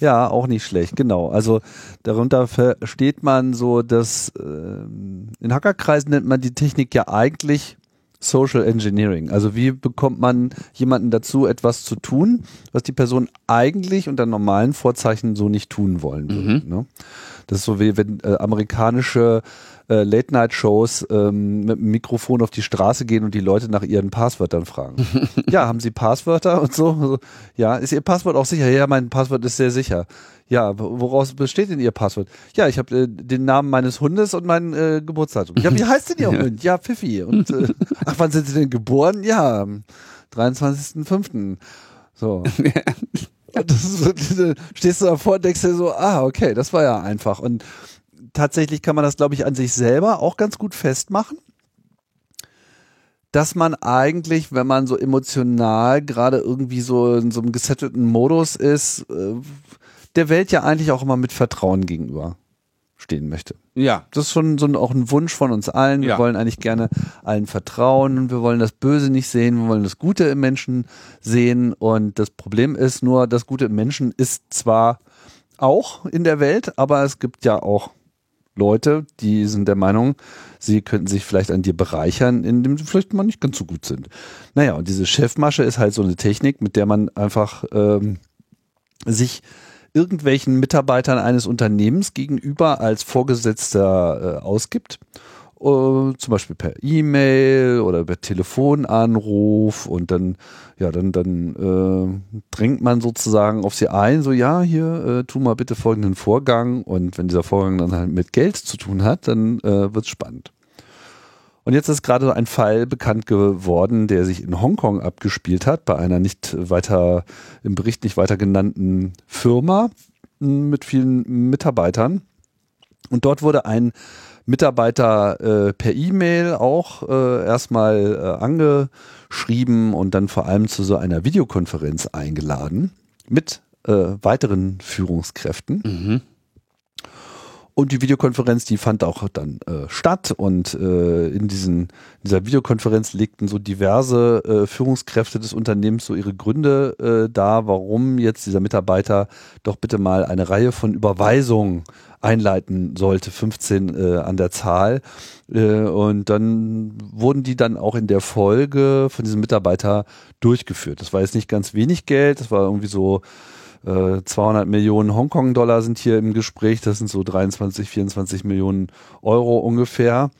Ja, auch nicht schlecht, genau. Also darunter versteht man so, dass äh, in Hackerkreisen nennt man die Technik ja eigentlich Social Engineering. Also wie bekommt man jemanden dazu, etwas zu tun, was die Person eigentlich unter normalen Vorzeichen so nicht tun wollen würde. Mhm. Ne? Das ist so wie wenn äh, amerikanische äh, Late-Night-Shows ähm, mit dem Mikrofon auf die Straße gehen und die Leute nach ihren Passwörtern fragen. ja, haben Sie Passwörter und so? Ja, ist Ihr Passwort auch sicher? Ja, mein Passwort ist sehr sicher. Ja, woraus besteht denn Ihr Passwort? Ja, ich habe äh, den Namen meines Hundes und mein äh, Geburtsdatum. Ja, wie heißt denn Ihr Hund? Ja, Pfiffi. Und äh, ach, wann sind Sie denn geboren? Ja, am 23.05. So. das ist, stehst du davor und denkst dir so, ah, okay, das war ja einfach. Und tatsächlich kann man das, glaube ich, an sich selber auch ganz gut festmachen. Dass man eigentlich, wenn man so emotional gerade irgendwie so in so einem gesettelten Modus ist, äh, der Welt ja eigentlich auch immer mit Vertrauen gegenüber stehen möchte. Ja. Das ist schon so ein, auch ein Wunsch von uns allen. Wir ja. wollen eigentlich gerne allen vertrauen und wir wollen das Böse nicht sehen, wir wollen das Gute im Menschen sehen. Und das Problem ist nur, das Gute im Menschen ist zwar auch in der Welt, aber es gibt ja auch Leute, die sind der Meinung, sie könnten sich vielleicht an dir bereichern, indem sie vielleicht mal nicht ganz so gut sind. Naja, und diese Chefmasche ist halt so eine Technik, mit der man einfach ähm, sich irgendwelchen Mitarbeitern eines Unternehmens gegenüber als Vorgesetzter äh, ausgibt Uh, zum Beispiel per E-Mail oder per Telefonanruf und dann, ja, dann, dann äh, drängt man sozusagen auf sie ein, so ja, hier, äh, tu mal bitte folgenden Vorgang und wenn dieser Vorgang dann halt mit Geld zu tun hat, dann äh, wird spannend. Und jetzt ist gerade ein Fall bekannt geworden, der sich in Hongkong abgespielt hat, bei einer nicht weiter, im Bericht nicht weiter genannten Firma mit vielen Mitarbeitern. Und dort wurde ein Mitarbeiter äh, per E-Mail auch äh, erstmal äh, angeschrieben und dann vor allem zu so einer Videokonferenz eingeladen mit äh, weiteren Führungskräften. Mhm. Und die Videokonferenz, die fand auch dann äh, statt und äh, in diesen, dieser Videokonferenz legten so diverse äh, Führungskräfte des Unternehmens so ihre Gründe äh, dar, warum jetzt dieser Mitarbeiter doch bitte mal eine Reihe von Überweisungen einleiten sollte, 15 äh, an der Zahl. Äh, und dann wurden die dann auch in der Folge von diesem Mitarbeiter durchgeführt. Das war jetzt nicht ganz wenig Geld, das war irgendwie so 200 äh, Millionen Hongkong-Dollar sind hier im Gespräch. Das sind so 23, 24 Millionen Euro ungefähr.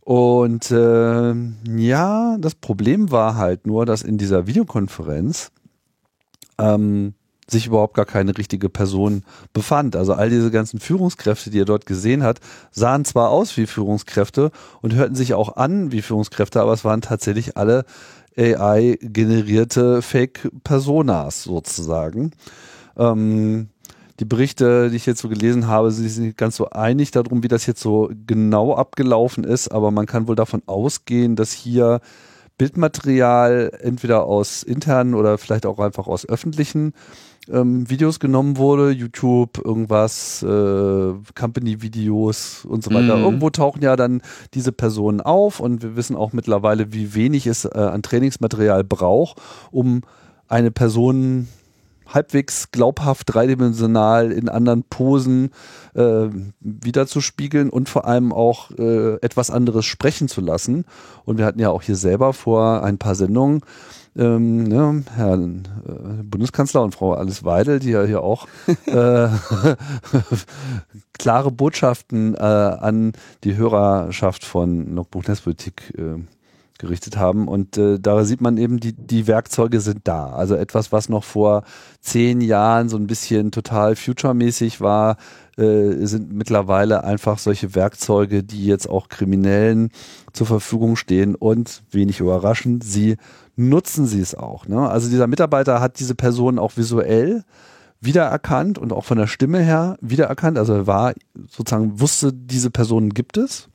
Und äh, ja, das Problem war halt nur, dass in dieser Videokonferenz ähm, sich überhaupt gar keine richtige Person befand. Also all diese ganzen Führungskräfte, die er dort gesehen hat, sahen zwar aus wie Führungskräfte und hörten sich auch an wie Führungskräfte, aber es waren tatsächlich alle AI-generierte Fake-Personas sozusagen. Ähm, die Berichte, die ich jetzt so gelesen habe, sind nicht ganz so einig darum, wie das jetzt so genau abgelaufen ist, aber man kann wohl davon ausgehen, dass hier Bildmaterial entweder aus internen oder vielleicht auch einfach aus öffentlichen ähm, Videos genommen wurde, YouTube, irgendwas, äh, Company-Videos und so weiter. Mhm. Irgendwo tauchen ja dann diese Personen auf und wir wissen auch mittlerweile, wie wenig es äh, an Trainingsmaterial braucht, um eine Person halbwegs glaubhaft dreidimensional in anderen Posen äh, wiederzuspiegeln und vor allem auch äh, etwas anderes sprechen zu lassen. Und wir hatten ja auch hier selber vor ein paar Sendungen ähm, ne, Herr äh, Bundeskanzler und Frau Alice Weidel, die ja hier auch äh, klare Botschaften äh, an die Hörerschaft von Logbuch Netzpolitik äh, gerichtet haben. Und äh, da sieht man eben, die, die Werkzeuge sind da. Also etwas, was noch vor zehn Jahren so ein bisschen total future-mäßig war, äh, sind mittlerweile einfach solche Werkzeuge, die jetzt auch Kriminellen zur Verfügung stehen und wenig überraschend, sie nutzen sie es auch. Ne? Also dieser Mitarbeiter hat diese Person auch visuell wiedererkannt und auch von der Stimme her wiedererkannt. Also er war sozusagen, wusste, diese Person gibt es.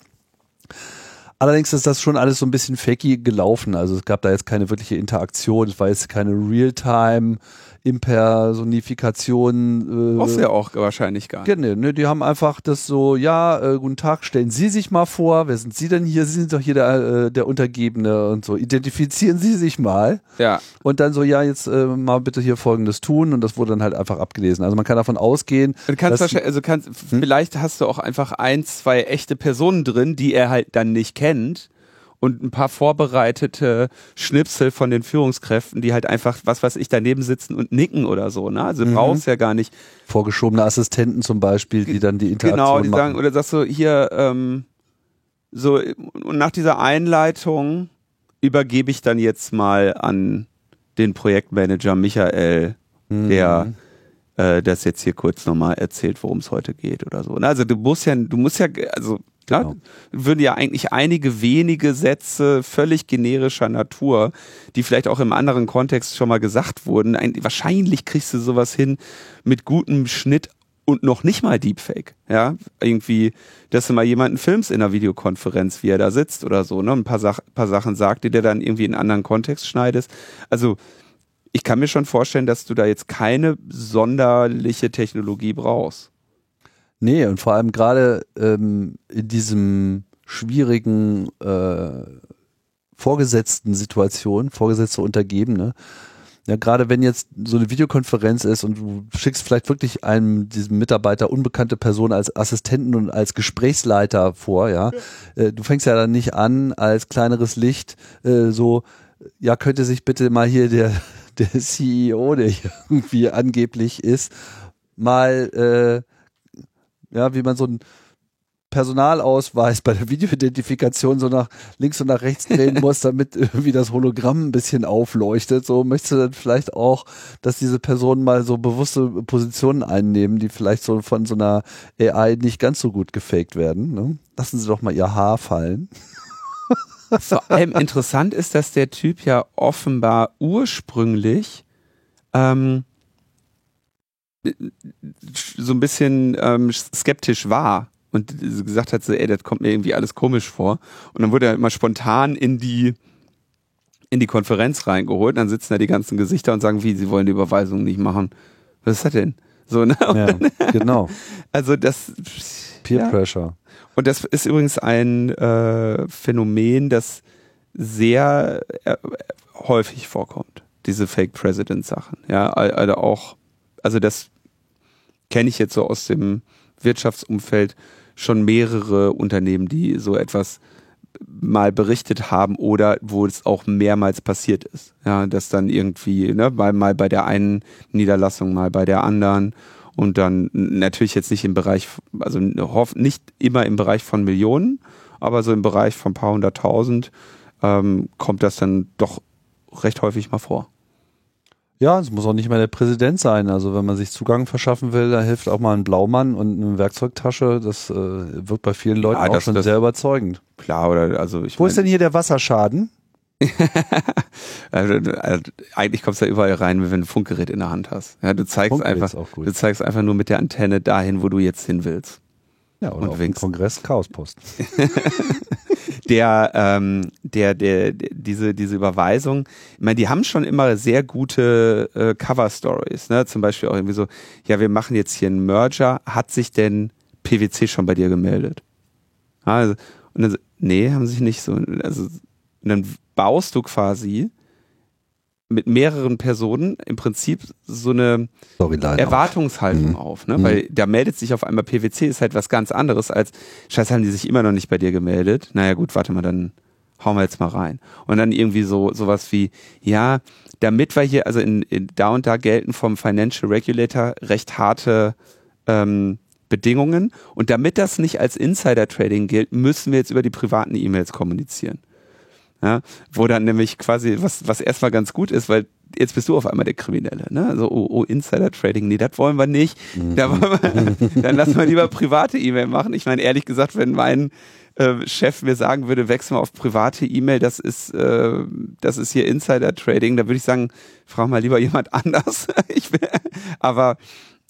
Allerdings ist das schon alles so ein bisschen fakey gelaufen. Also es gab da jetzt keine wirkliche Interaktion. Es war jetzt keine Realtime Impersonifikation. Äh, du ja auch wahrscheinlich gar nicht. Genau, ne, die haben einfach das so, ja, äh, guten Tag, stellen Sie sich mal vor, wer sind Sie denn hier? Sie sind doch hier der, äh, der Untergebene und so. Identifizieren Sie sich mal. Ja. Und dann so, ja, jetzt äh, mal bitte hier Folgendes tun und das wurde dann halt einfach abgelesen. Also man kann davon ausgehen. Du kannst wahrscheinlich, also kannst, hm? vielleicht hast du auch einfach ein, zwei echte Personen drin, die er halt dann nicht kennt und ein paar vorbereitete Schnipsel von den Führungskräften, die halt einfach, was weiß ich, daneben sitzen und nicken oder so. Ne? Also mhm. brauchst ja gar nicht. Vorgeschobene Assistenten zum Beispiel, die dann die Interaktion Genau, die machen. sagen, oder sagst du, hier, ähm, so, und nach dieser Einleitung übergebe ich dann jetzt mal an den Projektmanager Michael, mhm. der äh, das jetzt hier kurz nochmal erzählt, worum es heute geht oder so. Ne? Also du musst ja, du musst ja, also Klar, genau. würden ja eigentlich einige wenige Sätze völlig generischer Natur, die vielleicht auch im anderen Kontext schon mal gesagt wurden. Ein, wahrscheinlich kriegst du sowas hin mit gutem Schnitt und noch nicht mal Deepfake. Ja, irgendwie, dass du mal jemanden filmst in einer Videokonferenz, wie er da sitzt oder so, ne, ein paar, Sach paar Sachen sagt, die dir dann irgendwie in einen anderen Kontext schneidest. Also, ich kann mir schon vorstellen, dass du da jetzt keine sonderliche Technologie brauchst. Nee, und vor allem gerade ähm, in diesem schwierigen äh, vorgesetzten Situation, vorgesetzte Untergebene, ja, gerade wenn jetzt so eine Videokonferenz ist und du schickst vielleicht wirklich einem diesem Mitarbeiter unbekannte Person als Assistenten und als Gesprächsleiter vor, ja, ja. Äh, du fängst ja dann nicht an als kleineres Licht äh, so, ja, könnte sich bitte mal hier der der CEO, der hier irgendwie angeblich ist, mal äh, ja, wie man so ein Personalausweis bei der Videoidentifikation so nach links und nach rechts drehen muss, damit irgendwie das Hologramm ein bisschen aufleuchtet. So möchtest du dann vielleicht auch, dass diese Personen mal so bewusste Positionen einnehmen, die vielleicht so von so einer AI nicht ganz so gut gefaked werden. Ne? Lassen Sie doch mal Ihr Haar fallen. Vor allem interessant ist, dass der Typ ja offenbar ursprünglich ähm, so ein bisschen ähm, skeptisch war und gesagt hat, so, ey, das kommt mir irgendwie alles komisch vor. Und dann wurde er immer spontan in die in die Konferenz reingeholt. Dann sitzen da die ganzen Gesichter und sagen, wie, sie wollen die Überweisung nicht machen. Was ist das denn? So, ne? Ja, genau. Also das Peer ja. Pressure. Und das ist übrigens ein äh, Phänomen, das sehr äh, häufig vorkommt. Diese Fake President Sachen. Ja, also auch also das kenne ich jetzt so aus dem Wirtschaftsumfeld schon mehrere Unternehmen, die so etwas mal berichtet haben oder wo es auch mehrmals passiert ist. Ja, dass dann irgendwie, ne, mal, mal bei der einen Niederlassung, mal bei der anderen und dann natürlich jetzt nicht im Bereich, also nicht immer im Bereich von Millionen, aber so im Bereich von ein paar hunderttausend ähm, kommt das dann doch recht häufig mal vor. Ja, es muss auch nicht mehr der Präsident sein. Also wenn man sich Zugang verschaffen will, da hilft auch mal ein Blaumann und eine Werkzeugtasche. Das äh, wirkt bei vielen Leuten ja, auch das, schon das, sehr überzeugend. Klar, oder also ich Wo mein, ist denn hier der Wasserschaden? also, also, eigentlich kommst du ja überall rein, wenn du ein Funkgerät in der Hand hast. Ja, du zeigst einfach, du zeigst einfach nur mit der Antenne dahin, wo du jetzt hin willst. Ja, oder und winkst. Kongress Chaospost. der, ähm, der, der, der, diese, diese Überweisung, ich meine, die haben schon immer sehr gute äh, Cover-Stories, ne? Zum Beispiel auch irgendwie so, ja, wir machen jetzt hier einen Merger, hat sich denn PwC schon bei dir gemeldet? Also, und dann, nee, haben sich nicht so, also, und dann baust du quasi mit mehreren Personen im Prinzip so eine Storyline Erwartungshaltung auf, auf ne? Mhm. weil da meldet sich auf einmal PwC, ist halt was ganz anderes als, scheiße, haben die sich immer noch nicht bei dir gemeldet? Naja gut, warte mal, dann hauen wir jetzt mal rein. Und dann irgendwie so sowas wie, ja, damit wir hier, also in, in da und da gelten vom Financial Regulator recht harte ähm, Bedingungen und damit das nicht als Insider-Trading gilt, müssen wir jetzt über die privaten E-Mails kommunizieren. Ja, wo dann nämlich quasi, was, was erstmal ganz gut ist, weil jetzt bist du auf einmal der Kriminelle. Ne? Also, oh, oh Insider-Trading, nee, das wollen wir nicht. Mhm. Da wollen wir, dann lassen wir lieber private E-Mail machen. Ich meine, ehrlich gesagt, wenn mein äh, Chef mir sagen würde, wechsel mal auf private E-Mail, das ist, äh, das ist hier Insider-Trading, da würde ich sagen, frag mal lieber jemand anders. ich will, aber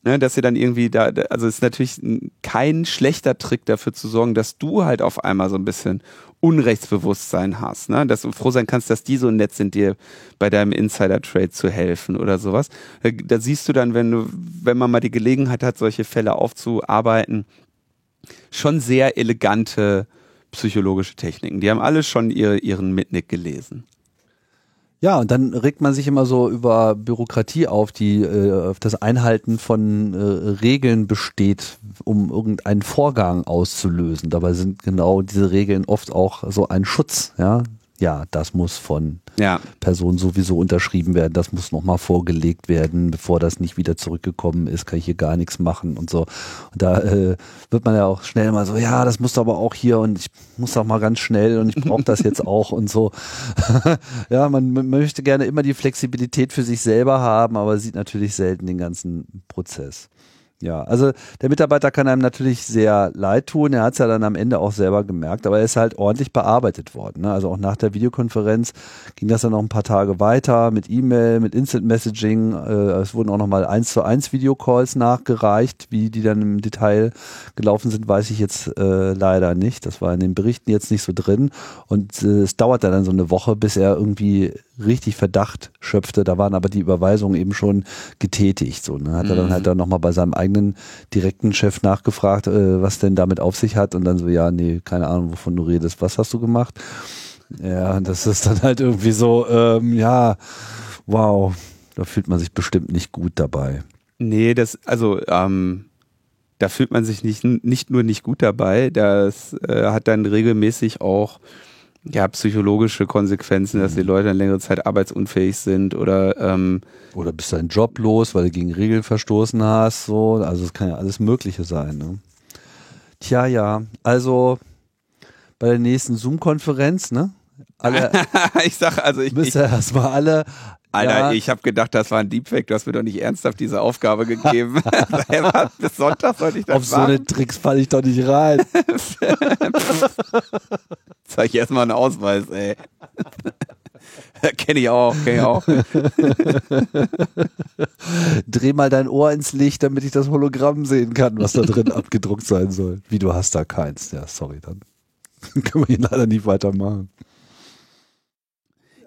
Ne, dass sie dann irgendwie da, also es ist natürlich kein schlechter Trick dafür zu sorgen, dass du halt auf einmal so ein bisschen Unrechtsbewusstsein hast, ne? dass du froh sein kannst, dass die so nett sind, dir bei deinem Insider-Trade zu helfen oder sowas. Da, da siehst du dann, wenn du, wenn man mal die Gelegenheit hat, solche Fälle aufzuarbeiten, schon sehr elegante psychologische Techniken. Die haben alle schon ihre, ihren Mitnick gelesen. Ja, und dann regt man sich immer so über Bürokratie auf, die äh, auf das Einhalten von äh, Regeln besteht, um irgendeinen Vorgang auszulösen. Dabei sind genau diese Regeln oft auch so ein Schutz, ja, ja, das muss von ja. Person sowieso unterschrieben werden, das muss nochmal vorgelegt werden, bevor das nicht wieder zurückgekommen ist, kann ich hier gar nichts machen und so. Und da äh, wird man ja auch schnell mal so, ja, das muss aber auch hier und ich muss auch mal ganz schnell und ich brauche das jetzt auch und so. ja, man, man möchte gerne immer die Flexibilität für sich selber haben, aber sieht natürlich selten den ganzen Prozess. Ja, also der Mitarbeiter kann einem natürlich sehr leid tun. Er hat es ja dann am Ende auch selber gemerkt, aber er ist halt ordentlich bearbeitet worden. Ne? Also auch nach der Videokonferenz ging das dann noch ein paar Tage weiter mit E-Mail, mit Instant Messaging. Äh, es wurden auch nochmal eins zu eins Videocalls nachgereicht. Wie die dann im Detail gelaufen sind, weiß ich jetzt äh, leider nicht. Das war in den Berichten jetzt nicht so drin. Und äh, es dauerte dann so eine Woche, bis er irgendwie richtig Verdacht schöpfte. Da waren aber die Überweisungen eben schon getätigt. So, ne? Hat er dann mhm. halt dann nochmal bei seinem eigenen direkten Chef nachgefragt, äh, was denn damit auf sich hat und dann so, ja, nee, keine Ahnung, wovon du redest, was hast du gemacht? Ja, das ist dann halt irgendwie so, ähm, ja, wow, da fühlt man sich bestimmt nicht gut dabei. Nee, das, also, ähm, da fühlt man sich nicht, nicht nur nicht gut dabei, das äh, hat dann regelmäßig auch ja, psychologische Konsequenzen, dass die mhm. Leute eine längere Zeit arbeitsunfähig sind oder ähm, oder bist deinen Job los, weil du gegen Regeln verstoßen hast, so, also es kann ja alles Mögliche sein. Ne? Tja, ja, also bei der nächsten Zoom-Konferenz, ne? Alle, ich sag also ich müsst ja erstmal alle Alter, ja. ich habe gedacht, das war ein Deepfake. Du hast mir doch nicht ernsthaft diese Aufgabe gegeben. Bis Sonntag sollte ich das Auf machen. so eine Tricks falle ich doch nicht rein. Zeig ich erstmal einen Ausweis, ey. Kenne ich auch, kenne ich auch. Dreh mal dein Ohr ins Licht, damit ich das Hologramm sehen kann, was da drin abgedruckt sein soll. Wie du hast da keins. Ja, sorry, dann können wir ihn leider nicht weitermachen.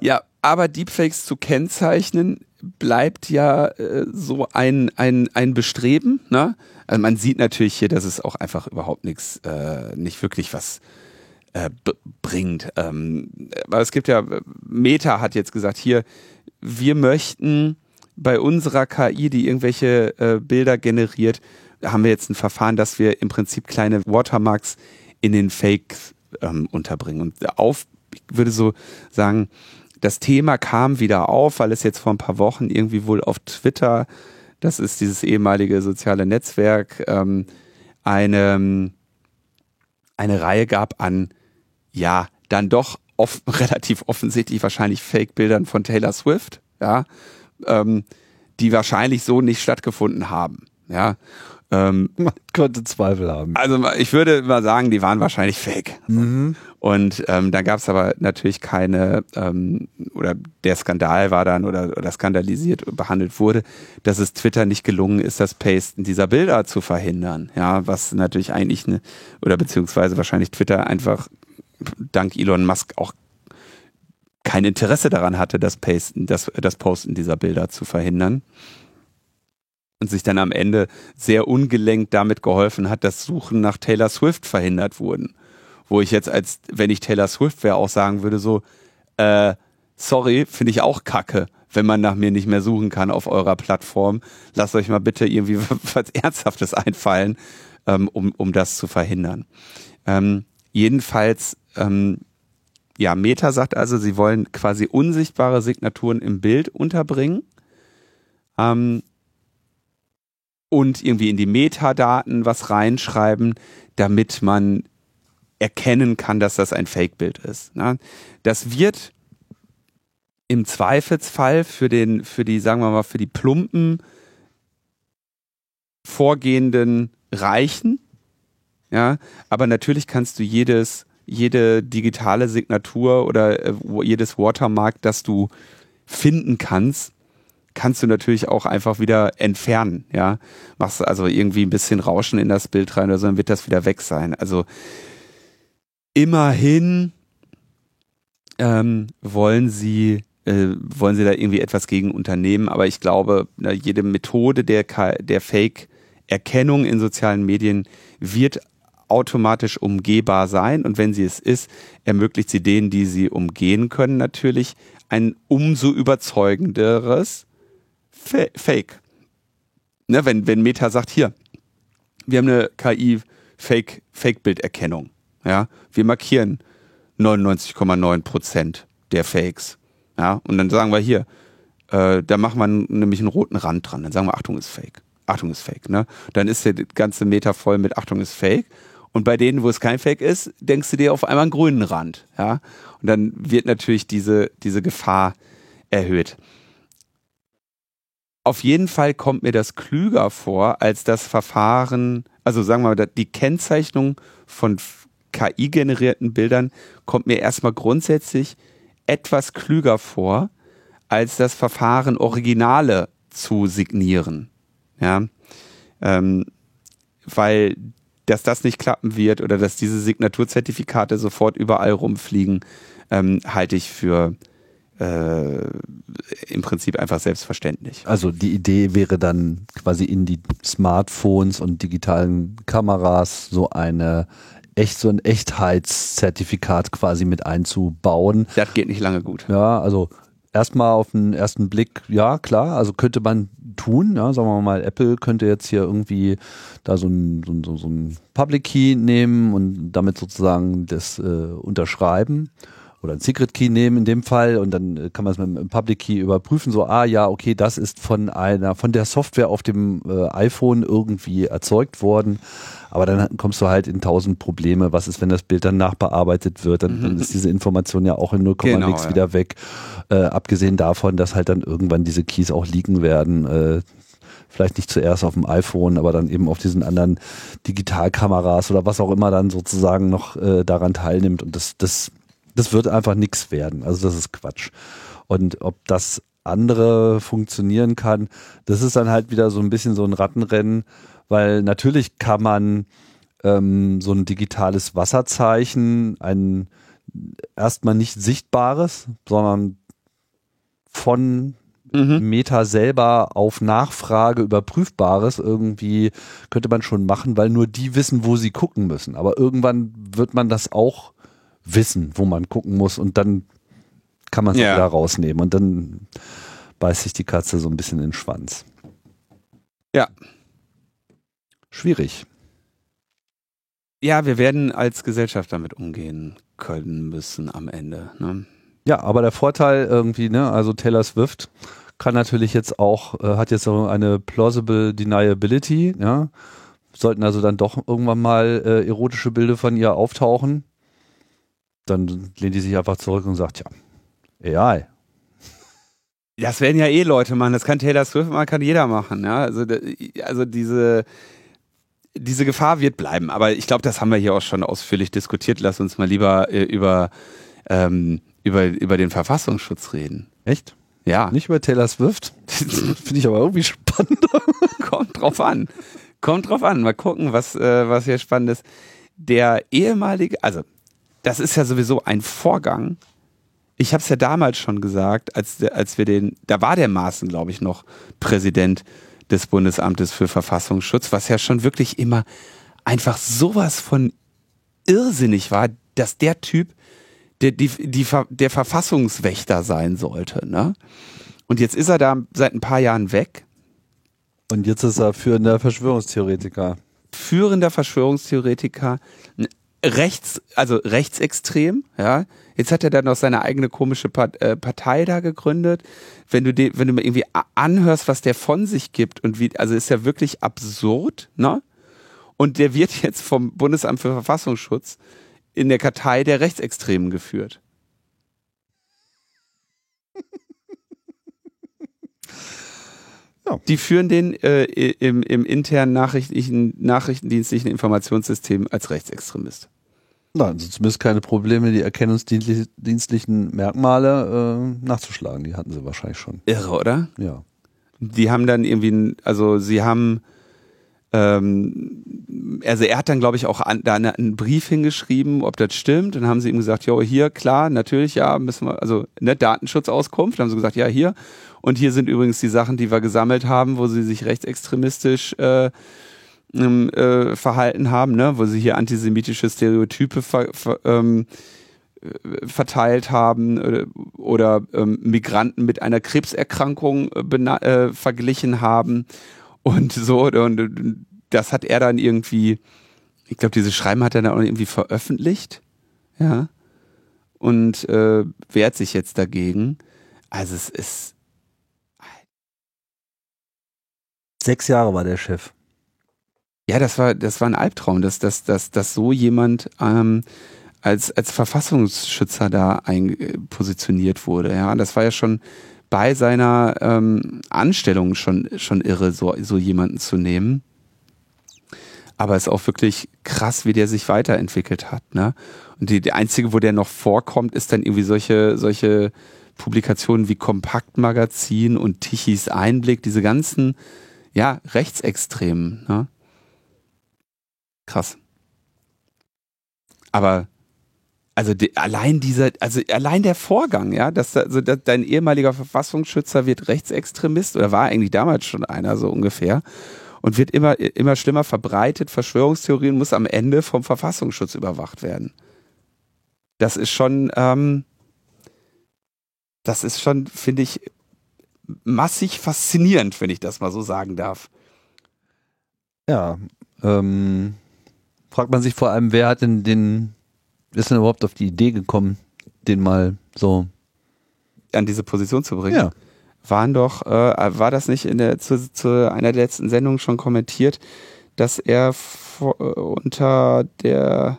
Ja, aber Deepfakes zu kennzeichnen bleibt ja äh, so ein, ein, ein Bestreben. Ne? Also man sieht natürlich hier, dass es auch einfach überhaupt nichts, äh, nicht wirklich was äh, bringt. Ähm, aber es gibt ja, Meta hat jetzt gesagt, hier, wir möchten bei unserer KI, die irgendwelche äh, Bilder generiert, haben wir jetzt ein Verfahren, dass wir im Prinzip kleine Watermarks in den Fakes ähm, unterbringen. Und auf, ich würde so sagen, das Thema kam wieder auf, weil es jetzt vor ein paar Wochen irgendwie wohl auf Twitter, das ist dieses ehemalige soziale Netzwerk, ähm, eine, eine Reihe gab an, ja, dann doch off relativ offensichtlich wahrscheinlich Fake-Bildern von Taylor Swift, ja, ähm, die wahrscheinlich so nicht stattgefunden haben, ja. Ähm, Man könnte Zweifel haben. Also ich würde mal sagen, die waren wahrscheinlich fake. Mhm. Und ähm, da gab es aber natürlich keine, ähm, oder der Skandal war dann oder, oder skandalisiert behandelt wurde, dass es Twitter nicht gelungen ist, das Pasten dieser Bilder zu verhindern. Ja, was natürlich eigentlich eine, oder beziehungsweise wahrscheinlich Twitter einfach dank Elon Musk auch kein Interesse daran hatte, das Pasten, das, das Posten dieser Bilder zu verhindern und sich dann am Ende sehr ungelenkt damit geholfen hat, dass Suchen nach Taylor Swift verhindert wurden. Wo ich jetzt als, wenn ich Taylor Swift wäre, auch sagen würde so, äh, sorry, finde ich auch kacke, wenn man nach mir nicht mehr suchen kann auf eurer Plattform. Lasst euch mal bitte irgendwie was Ernsthaftes einfallen, ähm, um, um das zu verhindern. Ähm, jedenfalls, ähm, ja, Meta sagt also, sie wollen quasi unsichtbare Signaturen im Bild unterbringen. Ähm, und irgendwie in die Metadaten was reinschreiben, damit man erkennen kann, dass das ein Fake-Bild ist. Ne? Das wird im Zweifelsfall für den, für die, sagen wir mal, für die plumpen Vorgehenden reichen. Ja, aber natürlich kannst du jedes, jede digitale Signatur oder äh, jedes Watermark, das du finden kannst, kannst du natürlich auch einfach wieder entfernen, ja. Machst also irgendwie ein bisschen Rauschen in das Bild rein oder so, dann wird das wieder weg sein. Also immerhin ähm, wollen sie äh, wollen sie da irgendwie etwas gegen unternehmen. Aber ich glaube, na, jede Methode der, der Fake-Erkennung in sozialen Medien wird automatisch umgehbar sein. Und wenn sie es ist, ermöglicht sie denen, die sie umgehen können, natürlich ein umso überzeugenderes Fake. Ne, wenn, wenn Meta sagt, hier, wir haben eine KI Fake, Fake-Bilderkennung. Ja, wir markieren 99,9 Prozent der Fakes. Ja, und dann sagen wir hier, äh, da machen wir nämlich einen roten Rand dran. Dann sagen wir, Achtung ist Fake. Achtung ist Fake. Ne? Dann ist der ganze Meter voll mit Achtung ist Fake. Und bei denen, wo es kein Fake ist, denkst du dir auf einmal einen grünen Rand. Ja? Und dann wird natürlich diese, diese Gefahr erhöht. Auf jeden Fall kommt mir das klüger vor, als das Verfahren, also sagen wir mal, die Kennzeichnung von KI-generierten Bildern kommt mir erstmal grundsätzlich etwas klüger vor, als das Verfahren Originale zu signieren. Ja, ähm, weil dass das nicht klappen wird oder dass diese Signaturzertifikate sofort überall rumfliegen, ähm, halte ich für äh, im Prinzip einfach selbstverständlich. Also die Idee wäre dann quasi in die Smartphones und digitalen Kameras so eine echt so ein Echtheitszertifikat quasi mit einzubauen. Das geht nicht lange gut. Ja, also erstmal auf den ersten Blick, ja klar, also könnte man tun, ja, sagen wir mal, Apple könnte jetzt hier irgendwie da so ein, so, so ein Public Key nehmen und damit sozusagen das äh, unterschreiben oder ein Secret Key nehmen in dem Fall und dann äh, kann man es mit einem Public Key überprüfen, so, ah ja, okay, das ist von einer, von der Software auf dem äh, iPhone irgendwie erzeugt worden. Aber dann kommst du halt in tausend Probleme. Was ist, wenn das Bild dann nachbearbeitet wird? Dann, mhm. dann ist diese Information ja auch in 0, genau, nix ja. wieder weg. Äh, abgesehen davon, dass halt dann irgendwann diese Keys auch liegen werden. Äh, vielleicht nicht zuerst auf dem iPhone, aber dann eben auf diesen anderen Digitalkameras oder was auch immer dann sozusagen noch äh, daran teilnimmt. Und das, das, das wird einfach nichts werden. Also das ist Quatsch. Und ob das andere funktionieren kann, das ist dann halt wieder so ein bisschen so ein Rattenrennen weil natürlich kann man ähm, so ein digitales Wasserzeichen, ein erstmal nicht sichtbares, sondern von mhm. Meta selber auf Nachfrage überprüfbares irgendwie könnte man schon machen, weil nur die wissen, wo sie gucken müssen. Aber irgendwann wird man das auch wissen, wo man gucken muss und dann kann man es ja. wieder rausnehmen und dann beißt sich die Katze so ein bisschen in den Schwanz. Ja, schwierig. Ja, wir werden als Gesellschaft damit umgehen können müssen am Ende. Ne? Ja, aber der Vorteil irgendwie, ne, also Taylor Swift kann natürlich jetzt auch, äh, hat jetzt so eine plausible deniability, ja. Sollten also dann doch irgendwann mal äh, erotische Bilder von ihr auftauchen, dann lehnt die sich einfach zurück und sagt, ja, AI. Das werden ja eh Leute machen, das kann Taylor Swift machen, kann jeder machen, ja. Also, also diese, diese Gefahr wird bleiben, aber ich glaube, das haben wir hier auch schon ausführlich diskutiert. Lass uns mal lieber äh, über, ähm, über, über den Verfassungsschutz reden. Echt? Ja. Nicht über Taylor Swift? Finde ich aber irgendwie spannender. Kommt drauf an. Kommt drauf an. Mal gucken, was, äh, was hier spannend ist. Der ehemalige, also das ist ja sowieso ein Vorgang. Ich habe es ja damals schon gesagt, als, als wir den, da war der Maaßen, glaube ich, noch Präsident des Bundesamtes für Verfassungsschutz, was ja schon wirklich immer einfach sowas von irrsinnig war, dass der Typ der, die, die, der Verfassungswächter sein sollte. Ne? Und jetzt ist er da seit ein paar Jahren weg. Und jetzt ist er führender Verschwörungstheoretiker. Führender Verschwörungstheoretiker, rechts, also rechtsextrem, ja. Jetzt hat er dann noch seine eigene komische äh, Partei da gegründet. Wenn du, den, wenn du mir irgendwie anhörst, was der von sich gibt und wie, also ist ja wirklich absurd, ne? Und der wird jetzt vom Bundesamt für Verfassungsschutz in der Kartei der Rechtsextremen geführt. Ja. Die führen den äh, im, im internen nachrichtlichen, nachrichtendienstlichen Informationssystem als Rechtsextremist. Nein, also zumindest keine Probleme, die erkennungsdienstlichen Merkmale äh, nachzuschlagen. Die hatten sie wahrscheinlich schon. Irre, oder? Ja. Die haben dann irgendwie, also sie haben ähm, also er hat dann, glaube ich, auch an, da einen Brief hingeschrieben, ob das stimmt. Dann haben sie ihm gesagt, jo, hier, klar, natürlich, ja, müssen wir, also ne, Datenschutzauskunft. Dann haben sie gesagt, ja, hier. Und hier sind übrigens die Sachen, die wir gesammelt haben, wo sie sich rechtsextremistisch äh, ähm, äh, verhalten haben, ne? wo sie hier antisemitische Stereotype ver, ver, ähm, äh, verteilt haben oder, oder ähm, Migranten mit einer Krebserkrankung äh, äh, verglichen haben und so. Und das hat er dann irgendwie ich glaube diese Schreiben hat er dann auch irgendwie veröffentlicht ja? Und äh, wehrt sich jetzt dagegen. Also es ist sechs Jahre war der Chef ja das war das war ein Albtraum dass dass dass, dass so jemand ähm, als, als Verfassungsschützer da ein, äh, positioniert wurde. Ja, das war ja schon bei seiner ähm, Anstellung schon, schon irre, so, so jemanden zu nehmen. Aber es ist auch wirklich krass, wie der sich weiterentwickelt hat. Ne? Und die, die einzige, wo der noch vorkommt, ist dann irgendwie solche, solche Publikationen wie Kompaktmagazin und Tichys Einblick, diese ganzen, ja, Rechtsextremen. Ne? Krass. Aber also die, allein dieser, also allein der Vorgang, ja, dass, also, dass dein ehemaliger Verfassungsschützer wird Rechtsextremist oder war eigentlich damals schon einer so ungefähr und wird immer, immer schlimmer verbreitet, Verschwörungstheorien muss am Ende vom Verfassungsschutz überwacht werden. Das ist schon, ähm, das ist schon, finde ich, massig faszinierend, wenn ich das mal so sagen darf. Ja, ähm, fragt man sich vor allem, wer hat denn den ist denn überhaupt auf die Idee gekommen, den mal so an diese Position zu bringen? Ja. Waren doch, äh, war das nicht in der zu, zu einer der letzten Sendungen schon kommentiert, dass er vor, äh, unter der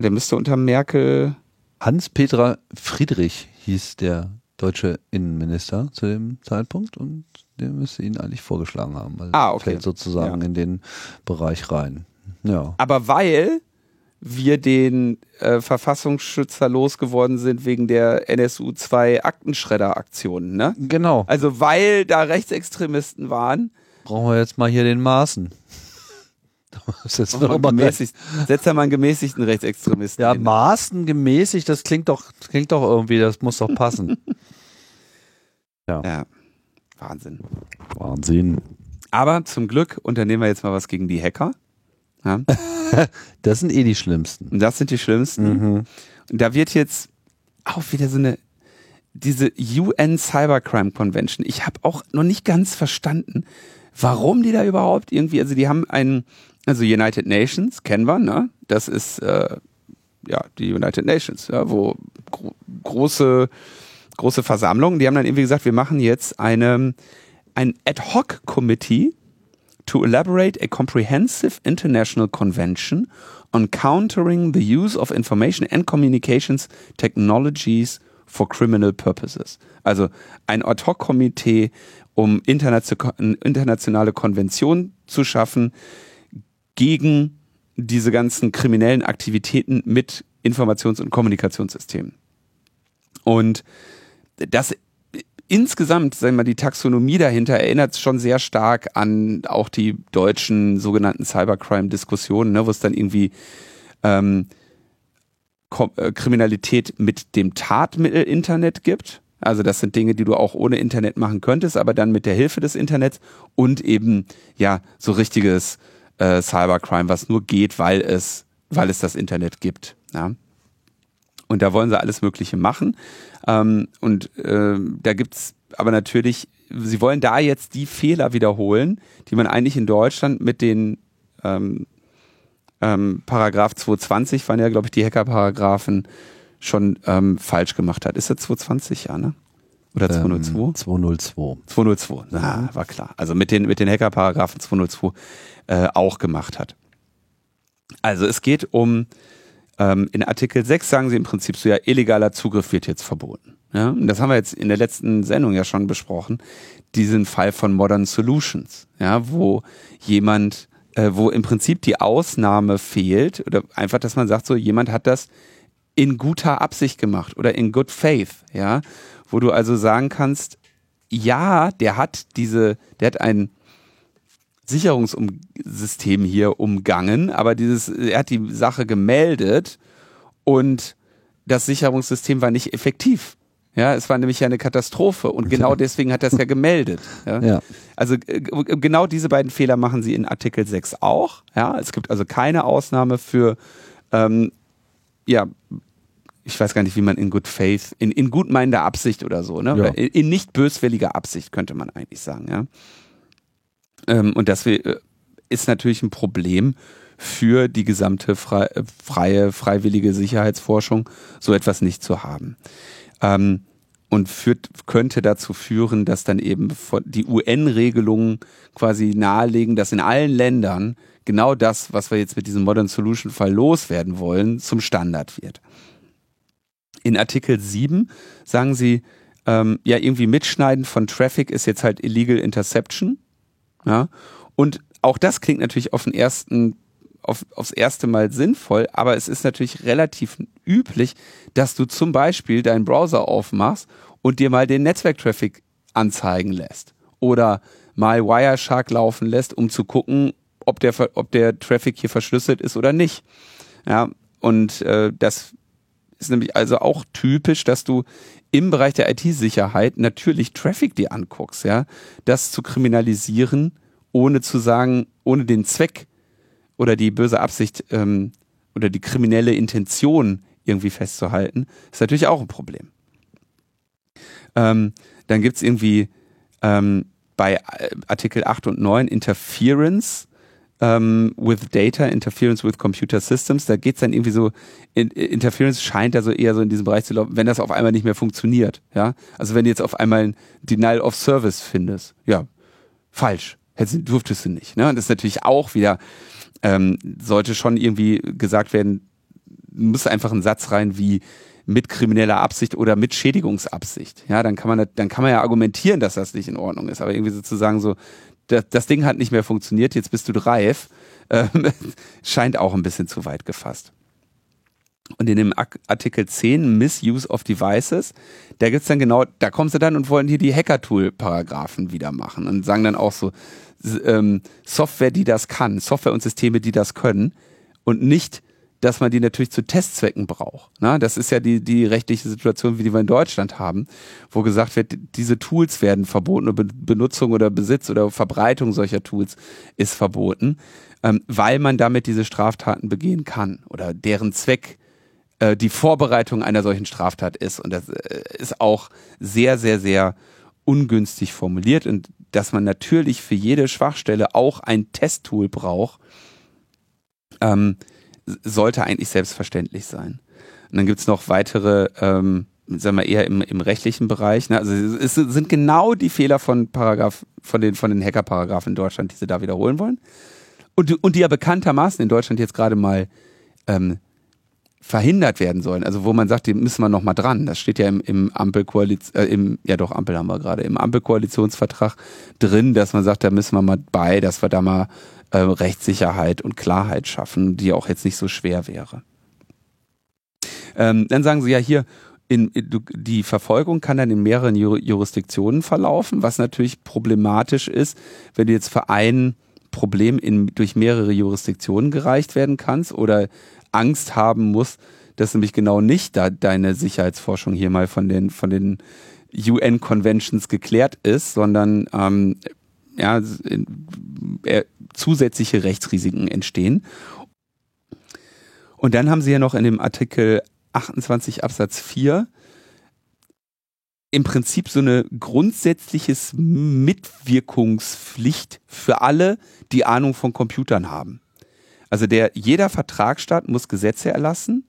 der müsste unter Merkel Hans-Peter Friedrich hieß der deutsche Innenminister zu dem Zeitpunkt und der müsste ihn eigentlich vorgeschlagen haben. Also ah, okay. Fällt sozusagen ja. in den Bereich rein. Ja. Aber weil wir den äh, Verfassungsschützer losgeworden sind wegen der NSU 2 Aktenschredder-Aktionen, ne? Genau. Also weil da Rechtsextremisten waren. Brauchen wir jetzt mal hier den Maßen. Setz da mal einen gemäßigten Rechtsextremisten. Ja, hin. Maßen gemäßigt, das klingt doch, klingt doch irgendwie, das muss doch passen. ja. ja. Wahnsinn. Wahnsinn. Aber zum Glück unternehmen wir jetzt mal was gegen die Hacker. Ja? das sind eh die schlimmsten. Das sind die schlimmsten. Mhm. Und da wird jetzt auch wieder so eine, diese UN Cybercrime Convention. Ich habe auch noch nicht ganz verstanden, warum die da überhaupt irgendwie, also die haben einen, also United Nations, kennen wir, ne? Das ist äh, ja die United Nations, ja, wo gro große, große Versammlungen, die haben dann irgendwie gesagt, wir machen jetzt eine, ein Ad-Hoc-Committee to elaborate a comprehensive international convention on countering the use of information and communications technologies for criminal purposes. Also ein Ad-Hoc-Komitee, um internationale Konventionen zu schaffen gegen diese ganzen kriminellen Aktivitäten mit Informations- und Kommunikationssystemen. Und das insgesamt, sagen wir mal, die Taxonomie dahinter erinnert schon sehr stark an auch die deutschen sogenannten Cybercrime-Diskussionen, ne, wo es dann irgendwie ähm, äh, Kriminalität mit dem Tatmittel Internet gibt. Also das sind Dinge, die du auch ohne Internet machen könntest, aber dann mit der Hilfe des Internets und eben ja so richtiges äh, Cybercrime, was nur geht, weil es weil es das Internet gibt. Ja? Und da wollen sie alles Mögliche machen. Ähm, und äh, da gibt's aber natürlich, sie wollen da jetzt die Fehler wiederholen, die man eigentlich in Deutschland mit den ähm, ähm, Paragraph 220 waren ja, glaube ich, die Hacker-Paragraphen schon ähm, falsch gemacht hat. Ist das 220, ja, ne? Oder 202? 202. 202, na, war klar. Also mit den, mit den Hacker-Paragraphen 202 äh, auch gemacht hat. Also es geht um ähm, in Artikel 6 sagen sie im Prinzip so, ja, illegaler Zugriff wird jetzt verboten. Ja, und das haben wir jetzt in der letzten Sendung ja schon besprochen, diesen Fall von Modern Solutions, ja, wo jemand, äh, wo im Prinzip die Ausnahme fehlt oder einfach, dass man sagt, so jemand hat das in guter Absicht gemacht oder in good faith, ja, wo du also sagen kannst, ja, der hat diese, der hat ein Sicherungssystem hier umgangen, aber dieses, er hat die Sache gemeldet und das Sicherungssystem war nicht effektiv. Ja, es war nämlich ja eine Katastrophe und genau deswegen hat er es ja gemeldet. Ja? Ja. Also äh, genau diese beiden Fehler machen sie in Artikel 6 auch. Ja, es gibt also keine Ausnahme für ähm, ja, ich weiß gar nicht, wie man in Good Faith, in, in gutmeinender Absicht oder so, ne? Ja. In, in nicht böswilliger Absicht, könnte man eigentlich sagen, ja. Ähm, und das äh, ist natürlich ein Problem für die gesamte frei, äh, freie, freiwillige Sicherheitsforschung, so etwas nicht zu haben. Ähm, und führt, könnte dazu führen, dass dann eben die UN-Regelungen quasi nahelegen, dass in allen Ländern genau das, was wir jetzt mit diesem Modern Solution Fall loswerden wollen, zum Standard wird. In Artikel 7 sagen sie, ähm, ja, irgendwie Mitschneiden von Traffic ist jetzt halt Illegal Interception. Ja? Und auch das klingt natürlich auf den ersten, auf, aufs erste Mal sinnvoll, aber es ist natürlich relativ üblich, dass du zum Beispiel deinen Browser aufmachst und dir mal den Netzwerktraffic anzeigen lässt. Oder mal Wireshark laufen lässt, um zu gucken, ob der, ob der Traffic hier verschlüsselt ist oder nicht. Ja, und äh, das ist nämlich also auch typisch, dass du im Bereich der IT-Sicherheit natürlich Traffic dir anguckst, ja. Das zu kriminalisieren, ohne zu sagen, ohne den Zweck oder die böse Absicht ähm, oder die kriminelle Intention irgendwie festzuhalten, ist natürlich auch ein Problem. Ähm, dann gibt's irgendwie ähm, bei äh, Artikel 8 und 9 Interference ähm, with Data, Interference with Computer Systems. Da geht's dann irgendwie so, in, Interference scheint also eher so in diesem Bereich zu laufen, wenn das auf einmal nicht mehr funktioniert. Ja, Also wenn du jetzt auf einmal ein Denial of Service findest, ja, falsch. Hättest, durftest du nicht. Ne? Und das ist natürlich auch wieder, ähm, sollte schon irgendwie gesagt werden, muss einfach ein Satz rein wie mit krimineller Absicht oder mit Schädigungsabsicht. Ja, dann kann man, dann kann man ja argumentieren, dass das nicht in Ordnung ist. Aber irgendwie sozusagen so, das, Ding hat nicht mehr funktioniert, jetzt bist du reif, ähm, scheint auch ein bisschen zu weit gefasst. Und in dem Artikel 10, Misuse of Devices, da gibt's dann genau, da kommen sie dann und wollen hier die Hacker-Tool-Paragraphen wieder machen und sagen dann auch so, ähm, Software, die das kann, Software und Systeme, die das können und nicht, dass man die natürlich zu Testzwecken braucht. Na, das ist ja die, die rechtliche Situation, wie die wir in Deutschland haben, wo gesagt wird, diese Tools werden verboten, Be Benutzung oder Besitz oder Verbreitung solcher Tools ist verboten, ähm, weil man damit diese Straftaten begehen kann oder deren Zweck äh, die Vorbereitung einer solchen Straftat ist. Und das äh, ist auch sehr, sehr, sehr ungünstig formuliert und dass man natürlich für jede Schwachstelle auch ein Testtool braucht, ähm, sollte eigentlich selbstverständlich sein. Und dann gibt's noch weitere, ähm, sagen wir eher im, im rechtlichen Bereich. Ne? Also es es sind genau die Fehler von Paragraph, von den, von den Hacker-Paragraphen in Deutschland, die sie da wiederholen wollen. Und, die- und die ja bekanntermaßen in Deutschland jetzt gerade mal ähm, verhindert werden sollen. Also wo man sagt, die müssen wir noch mal dran. Das steht ja im, im Ampelkoalition, äh, im, ja doch, Ampel haben wir gerade, im Ampelkoalitionsvertrag drin, dass man sagt, da müssen wir mal bei, dass wir da mal äh, Rechtssicherheit und Klarheit schaffen, die auch jetzt nicht so schwer wäre. Ähm, dann sagen sie ja hier, in, die Verfolgung kann dann in mehreren Ju- Jurisdiktionen verlaufen, was natürlich problematisch ist, wenn du jetzt für ein Problem in, durch mehrere Jurisdiktionen gereicht werden kannst oder Angst haben musst, dass nämlich genau nicht da deine Sicherheitsforschung hier mal von den, von den UN-Conventions geklärt ist, sondern ähm, ja, äh, zusätzliche Rechtsrisiken entstehen. Und dann haben sie ja noch in dem Artikel 28 Absatz 4 im Prinzip so eine grundsätzliches Mitwirkungspflicht für alle, die Ahnung von Computern haben. Also der, jeder Vertragsstaat muss Gesetze erlassen,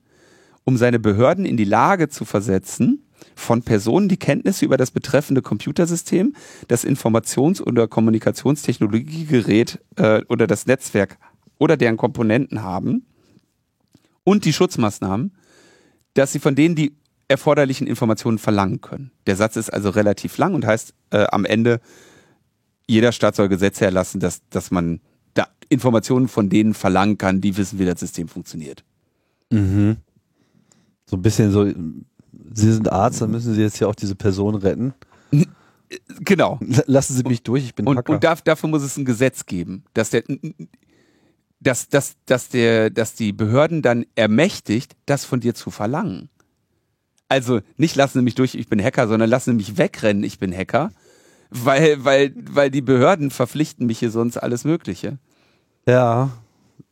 um seine Behörden in die Lage zu versetzen, von Personen, die Kenntnisse über das betreffende Computersystem, das Informations- oder Kommunikationstechnologiegerät äh, oder das Netzwerk oder deren Komponenten haben und die Schutzmaßnahmen, dass sie von denen die erforderlichen Informationen verlangen können. Der Satz ist also relativ lang und heißt äh, am Ende, jeder Staat soll Gesetze erlassen, dass, dass man da Informationen von denen verlangen kann, die wissen, wie das System funktioniert. Mhm. So ein bisschen so, Sie sind Arzt, dann müssen Sie jetzt ja auch diese Person retten. genau. Lassen Sie mich durch, ich bin Und, Hacker. und darf, dafür muss es ein Gesetz geben, dass der, dass, dass, dass der, dass die Behörden dann ermächtigt, das von dir zu verlangen. Also nicht lassen Sie mich durch, ich bin Hacker, sondern lassen Sie mich wegrennen, ich bin Hacker, weil, weil, weil die Behörden verpflichten mich hier sonst alles Mögliche. Ja,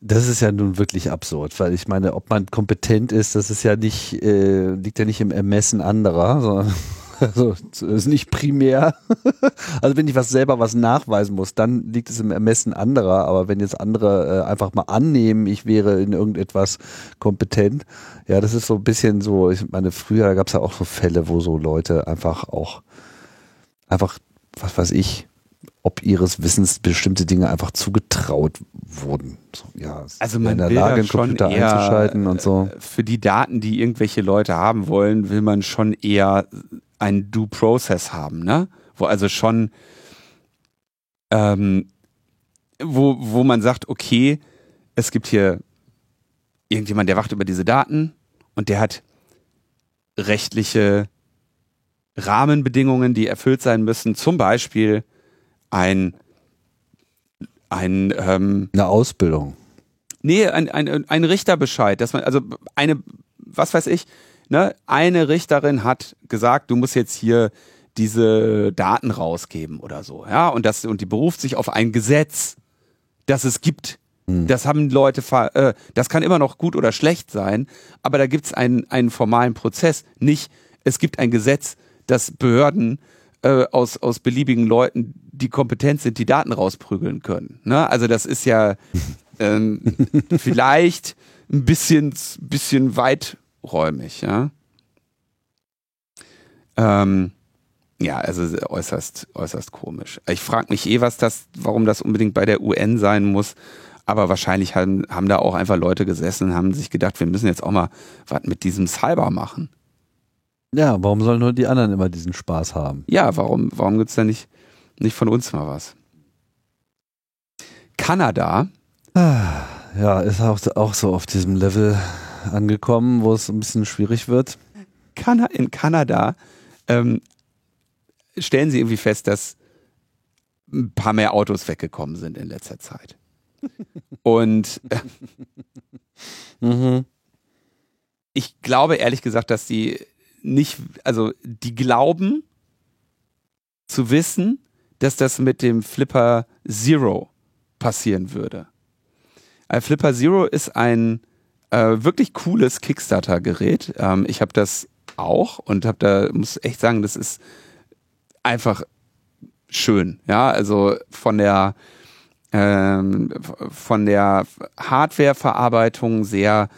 das ist ja nun wirklich absurd, weil ich meine, ob man kompetent ist, das ist ja nicht, äh, liegt ja nicht im Ermessen anderer, sondern also, ist nicht primär. also wenn ich was selber was nachweisen muss, dann liegt es im Ermessen anderer, aber wenn jetzt andere äh, einfach mal annehmen, ich wäre in irgendetwas kompetent, ja, das ist so ein bisschen so, ich meine, früher gab es ja auch so Fälle, wo so Leute einfach auch, einfach, was weiß ich, ob ihres Wissens bestimmte Dinge einfach zugetraut wurden. So, ja, Also man in der will Lage, da einen schon Computer eher, einzuschalten und so. äh, Für die Daten, die irgendwelche Leute haben wollen, will man schon eher ein Due Process haben, ne? Wo also schon, ähm, wo, wo man sagt, okay, es gibt hier irgendjemand, der wacht über diese Daten und der hat rechtliche Rahmenbedingungen, die erfüllt sein müssen, zum Beispiel ein, ein ähm, Eine Ausbildung. Nee, ein, ein, ein Richterbescheid, dass man, also eine, was weiß ich, ne, eine Richterin hat gesagt, du musst jetzt hier diese Daten rausgeben oder so, ja, und das, und die beruft sich auf ein Gesetz, das es gibt. Das haben Leute, äh, das kann immer noch gut oder schlecht sein, aber da gibt es einen, einen formalen Prozess. Nicht, es gibt ein Gesetz, das Behörden äh, aus, aus beliebigen Leuten, die kompetent sind, die Daten rausprügeln können. Ne? Also das ist ja ähm, vielleicht ein bisschen, bisschen weiträumig, ja. Ähm, ja, also äußerst, äußerst komisch. Ich frage mich eh, was das, warum das unbedingt bei der UN sein muss. Aber wahrscheinlich haben, haben da auch einfach Leute gesessen und haben sich gedacht, wir müssen jetzt auch mal was mit diesem Cyber machen. Ja, warum sollen nur die anderen immer diesen Spaß haben? Ja, warum, warum gibt's da nicht, nicht von uns mal was? Kanada, Ja, ist auch, auch so auf diesem Level angekommen, wo es ein bisschen schwierig wird. Kana in Kanada ähm, stellen sie irgendwie fest, dass ein paar mehr Autos weggekommen sind in letzter Zeit. Und äh, Mhm. ich glaube ehrlich gesagt, dass die nicht, also die glauben zu wissen, dass das mit dem Flipper Zero passieren würde. Ein Flipper Zero ist ein äh, wirklich cooles Kickstarter-Gerät. Ähm, ich habe das auch und habe da, muss echt sagen, das ist einfach schön. Ja, also von der ähm, von der Hardware-Verarbeitung sehr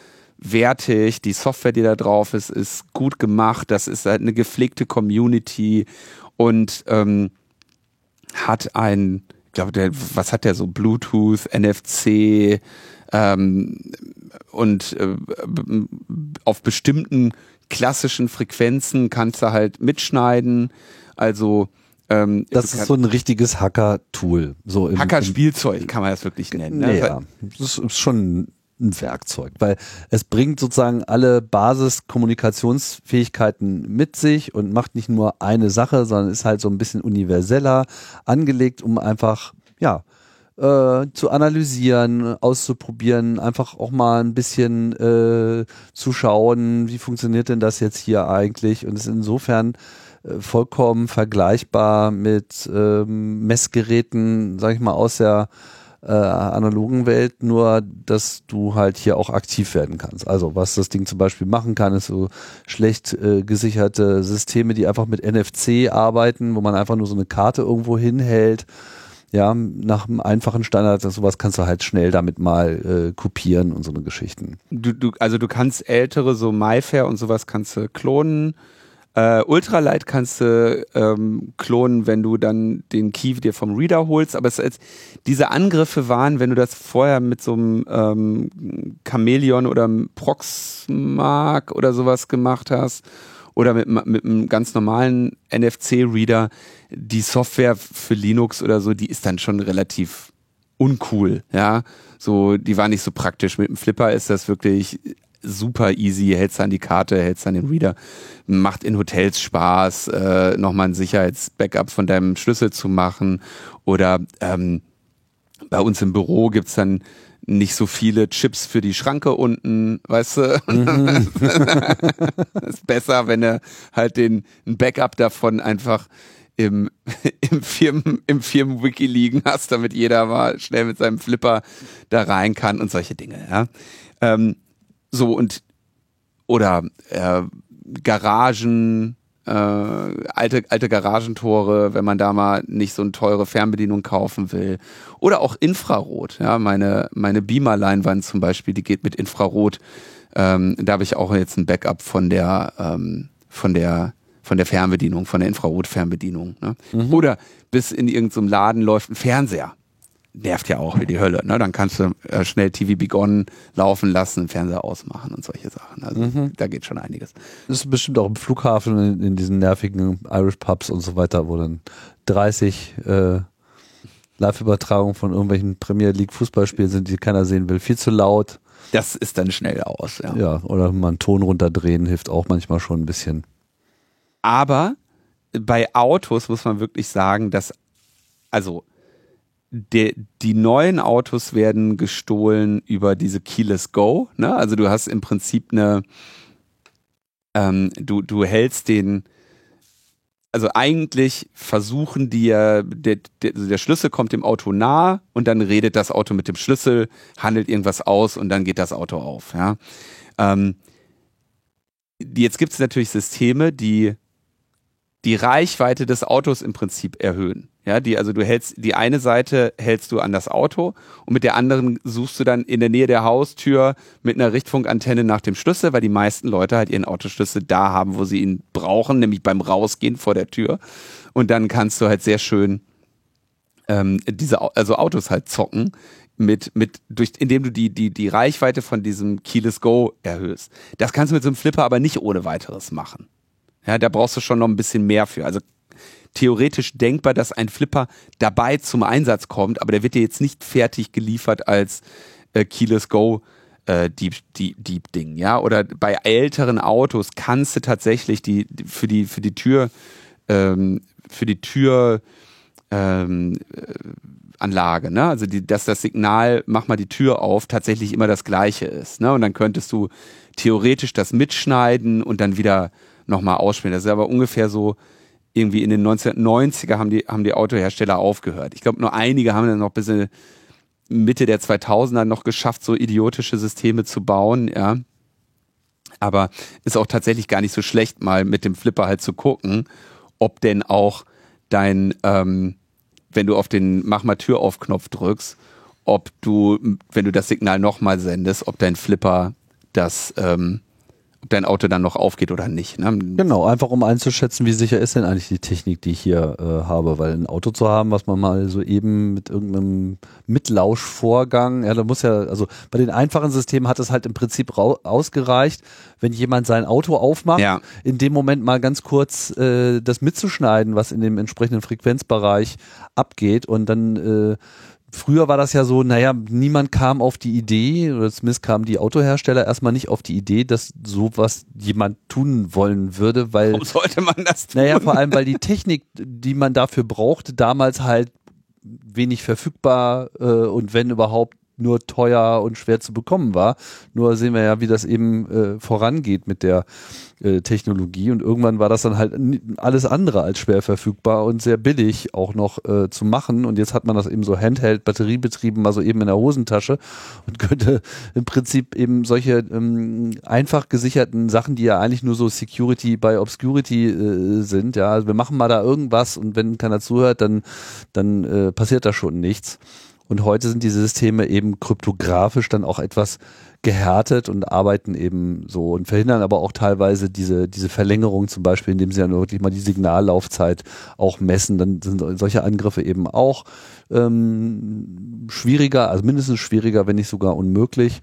wertig. Die Software, die da drauf ist, ist gut gemacht. Das ist halt eine gepflegte Community und ähm, hat ein, ich glaube, der, was hat der so? Bluetooth, NFC ähm, und äh, auf bestimmten klassischen Frequenzen kannst du halt mitschneiden. Also ähm, Das ist so ein richtiges Hacker-Tool. So Hacker-Spielzeug kann man das wirklich nennen. Ne? Naja, das ist schon ein Werkzeug, weil es bringt sozusagen alle Basis-Kommunikationsfähigkeiten mit sich und macht nicht nur eine Sache, sondern ist halt so ein bisschen universeller angelegt, um einfach, ja, äh, zu analysieren, auszuprobieren, einfach auch mal ein bisschen äh, zu schauen, wie funktioniert denn das jetzt hier eigentlich? Und ist insofern äh, vollkommen vergleichbar mit ähm, Messgeräten, sag ich mal, aus der äh, analogen Welt, nur dass du halt hier auch aktiv werden kannst. Also was das Ding zum Beispiel machen kann, ist so schlecht äh, gesicherte Systeme, die einfach mit NFC arbeiten, wo man einfach nur so eine Karte irgendwo hinhält. Ja, nach einem einfachen Standard, sowas kannst du halt schnell damit mal äh, kopieren und so eine Geschichten. Du, du, also du kannst ältere, so MyFair und sowas kannst du klonen. Äh, Ultralight kannst du ähm, klonen, wenn du dann den Key dir vom Reader holst. Aber es, es, diese Angriffe waren, wenn du das vorher mit so einem ähm, Chameleon oder einem Proxmark oder sowas gemacht hast oder mit, mit einem ganz normalen NFC-Reader, die Software für Linux oder so, die ist dann schon relativ uncool, ja. So, die war nicht so praktisch. Mit dem Flipper ist das wirklich super easy, hältst an die Karte, hältst an den Reader, macht in Hotels Spaß, äh, nochmal ein Sicherheitsbackup von deinem Schlüssel zu machen. Oder ähm, bei uns im Büro gibt's dann nicht so viele Chips für die Schranke unten, weißt du? Mhm. ist besser, wenn du halt den ein Backup davon einfach im, im Firmen, im Firmenwiki liegen hast, damit jeder mal schnell mit seinem Flipper da rein kann und solche Dinge, ja. Ähm, so und oder äh, Garagen, äh, alte, alte Garagentore, wenn man da mal nicht so eine teure Fernbedienung kaufen will. Oder auch Infrarot. Ja, meine, meine Beamer-Leinwand zum Beispiel, die geht mit Infrarot. Ähm, da habe ich auch jetzt ein Backup von der, ähm, von der, von der Fernbedienung, von der Infrarot-Fernbedienung. Ne? Mhm. Oder bis in irgendeinem Laden läuft ein Fernseher nervt ja auch wie die Hölle. Ne? Dann kannst du äh, schnell TV Begonnen laufen lassen, Fernseher ausmachen und solche Sachen. Also mhm. da geht schon einiges. Das ist bestimmt auch im Flughafen in, in diesen nervigen Irish Pubs und so weiter, wo dann 30 äh, Live-Übertragungen von irgendwelchen Premier League Fußballspielen sind, die keiner sehen will. Viel zu laut. Das ist dann schnell aus, ja. Ja, oder mal einen Ton runterdrehen hilft auch manchmal schon ein bisschen. Aber bei Autos muss man wirklich sagen, dass, also der, die neuen Autos werden gestohlen über diese Keyless Go. Ne? Also du hast im Prinzip eine, ähm, du, du hältst den, also eigentlich versuchen die ja, der, der, also der Schlüssel kommt dem Auto nah und dann redet das Auto mit dem Schlüssel, handelt irgendwas aus und dann geht das Auto auf. Ja? Ähm, jetzt gibt es natürlich Systeme, die die Reichweite des Autos im Prinzip erhöhen. Ja, die, also du hältst, die eine Seite hältst du an das Auto und mit der anderen suchst du dann in der Nähe der Haustür mit einer Richtfunkantenne nach dem Schlüssel, weil die meisten Leute halt ihren Autoschlüssel da haben, wo sie ihn brauchen, nämlich beim Rausgehen vor der Tür. Und dann kannst du halt sehr schön ähm, diese, also Autos halt zocken mit, mit, durch, indem du die, die, die Reichweite von diesem Keyless Go erhöhst. Das kannst du mit so einem Flipper aber nicht ohne weiteres machen. Ja, da brauchst du schon noch ein bisschen mehr für. Also theoretisch denkbar, dass ein Flipper dabei zum Einsatz kommt, aber der wird dir jetzt nicht fertig geliefert als äh, Keyless Go äh, Deep, Deep, Deep Ding, ja. Oder bei älteren Autos kannst du tatsächlich die, für die für die Tür ähm, für die Tür ähm, äh, Anlage, ne? Also die, dass das Signal, mach mal die Tür auf, tatsächlich immer das gleiche ist, ne? Und dann könntest du theoretisch das mitschneiden und dann wieder nochmal ausspielen. Das ist aber ungefähr so, irgendwie in den 1990er haben die, haben die Autohersteller aufgehört. Ich glaube, nur einige haben dann noch bis in Mitte der 2000er noch geschafft, so idiotische Systeme zu bauen, ja. Aber ist auch tatsächlich gar nicht so schlecht, mal mit dem Flipper halt zu gucken, ob denn auch dein, ähm, wenn du auf den Mach mal Tür auf Knopf drückst, ob du, wenn du das Signal nochmal sendest, ob dein Flipper das ähm, dein Auto dann noch aufgeht oder nicht. Ne? Genau, einfach um einzuschätzen, wie sicher ist denn eigentlich die Technik, die ich hier äh, habe, weil ein Auto zu haben, was man mal so eben mit irgendeinem Mitlauschvorgang, ja, da muss ja, also bei den einfachen Systemen hat es halt im Prinzip ausgereicht, wenn jemand sein Auto aufmacht, ja. in dem Moment mal ganz kurz äh, das mitzuschneiden, was in dem entsprechenden Frequenzbereich abgeht und dann äh, früher war das ja so, naja, niemand kam auf die Idee, oder zumindest kamen die Autohersteller erstmal nicht auf die Idee, dass sowas jemand tun wollen würde, weil. Warum sollte man das tun? Naja, vor allem, weil die Technik, die man dafür brauchte, damals halt wenig verfügbar äh, und wenn überhaupt nur teuer und schwer zu bekommen war. Nur sehen wir ja, wie das eben äh, vorangeht mit der äh, Technologie und irgendwann war das dann halt alles andere als schwer verfügbar und sehr billig auch noch äh, zu machen und jetzt hat man das eben so Handheld, batteriebetrieben, mal so eben in der Hosentasche und könnte im Prinzip eben solche ähm, einfach gesicherten Sachen, die ja eigentlich nur so Security by Obscurity äh, sind, ja, also wir machen mal da irgendwas und wenn keiner zuhört, dann, dann äh, passiert da schon nichts. Und heute sind diese Systeme eben kryptografisch dann auch etwas gehärtet und arbeiten eben so und verhindern aber auch teilweise diese, diese Verlängerung zum Beispiel, indem sie dann wirklich mal die Signallaufzeit auch messen. Dann sind solche Angriffe eben auch ähm, schwieriger, also mindestens schwieriger, wenn nicht sogar unmöglich.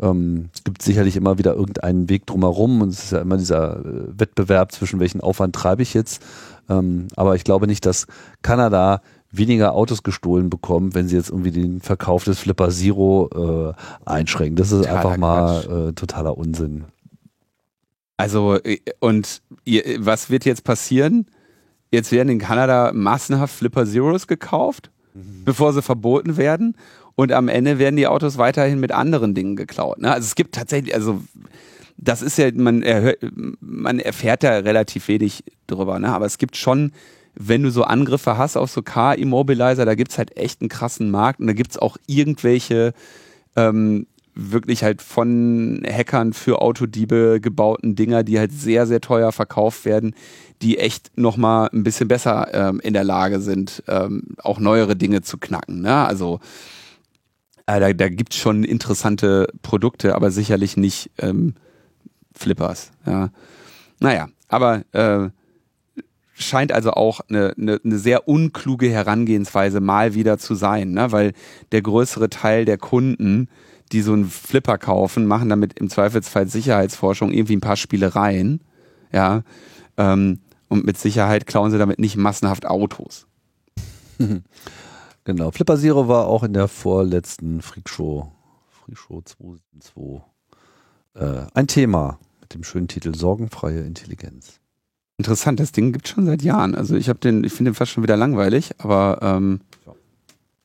Ähm, es gibt sicherlich immer wieder irgendeinen Weg drumherum und es ist ja immer dieser äh, Wettbewerb zwischen welchen Aufwand treibe ich jetzt. Ähm, aber ich glaube nicht, dass Kanada weniger Autos gestohlen bekommen, wenn sie jetzt irgendwie den Verkauf des Flipper Zero äh, einschränken. Das ist Totaler einfach mal äh, totaler Unsinn. Also, äh, und ihr, was wird jetzt passieren? Jetzt werden in Kanada massenhaft Flipper Zeros gekauft, bevor sie verboten werden. Und am Ende werden die Autos weiterhin mit anderen Dingen geklaut. Ne? Also es gibt tatsächlich, also das ist ja, man, erhört, man erfährt da relativ wenig drüber, ne? aber es gibt schon, wenn du so Angriffe hast auf so Car-Immobilizer, da gibt's halt echt einen krassen Markt und da gibt's auch irgendwelche ähm, wirklich halt von Hackern für Autodiebe gebauten Dinger, die halt sehr, sehr teuer verkauft werden, die echt nochmal ein bisschen besser ähm, in der Lage sind, ähm, auch neuere Dinge zu knacken. Ne? Also äh, da, da gibt es schon interessante Produkte, aber sicherlich nicht ähm, Flippers. Ja. Naja, aber äh, scheint also auch eine, eine, eine sehr unkluge Herangehensweise mal wieder zu sein, ne? weil der größere Teil der Kunden, die so einen Flipper kaufen, machen damit im Zweifelsfall Sicherheitsforschung irgendwie ein paar Spielereien, ja, ähm, und mit Sicherheit klauen sie damit nicht massenhaft Autos. Genau. Flipper Zero war auch in der vorletzten Freakshow, Freakshow 2002, äh, ein Thema mit dem schönen Titel Sorgenfreie Intelligenz. Interessant, das Ding gibt schon seit Jahren. Also ich habe den, ich finde den fast schon wieder langweilig, aber ähm,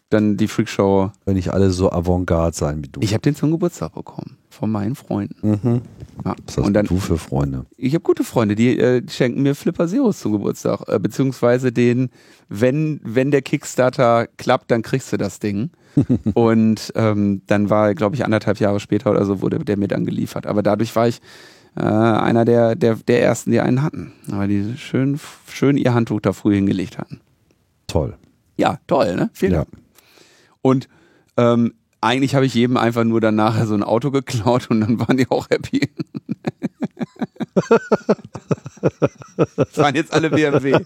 dann die Freakshow. Wenn nicht alle so avantgarde sein wie du. Ich habe den zum Geburtstag bekommen von meinen Freunden. mhm. Ja. Was hast Und dann du für Freunde? Ich habe gute Freunde, die äh, schenken mir Flipper Zeros zum Geburtstag, äh, beziehungsweise den, wenn wenn der Kickstarter klappt, dann kriegst du das Ding. und ähm, dann war, glaube ich, anderthalb Jahre später oder so wurde der mir dann geliefert. Aber dadurch war ich äh, einer der, der der ersten, die einen hatten, weil die schön schön ihr Handtuch da früh hingelegt hatten. Toll. Ja, toll, ne? Vielen Ja. Dank. Und ähm, eigentlich habe ich jedem einfach nur dann nachher so ein Auto geklaut und dann waren die auch happy. das waren jetzt alle BMW.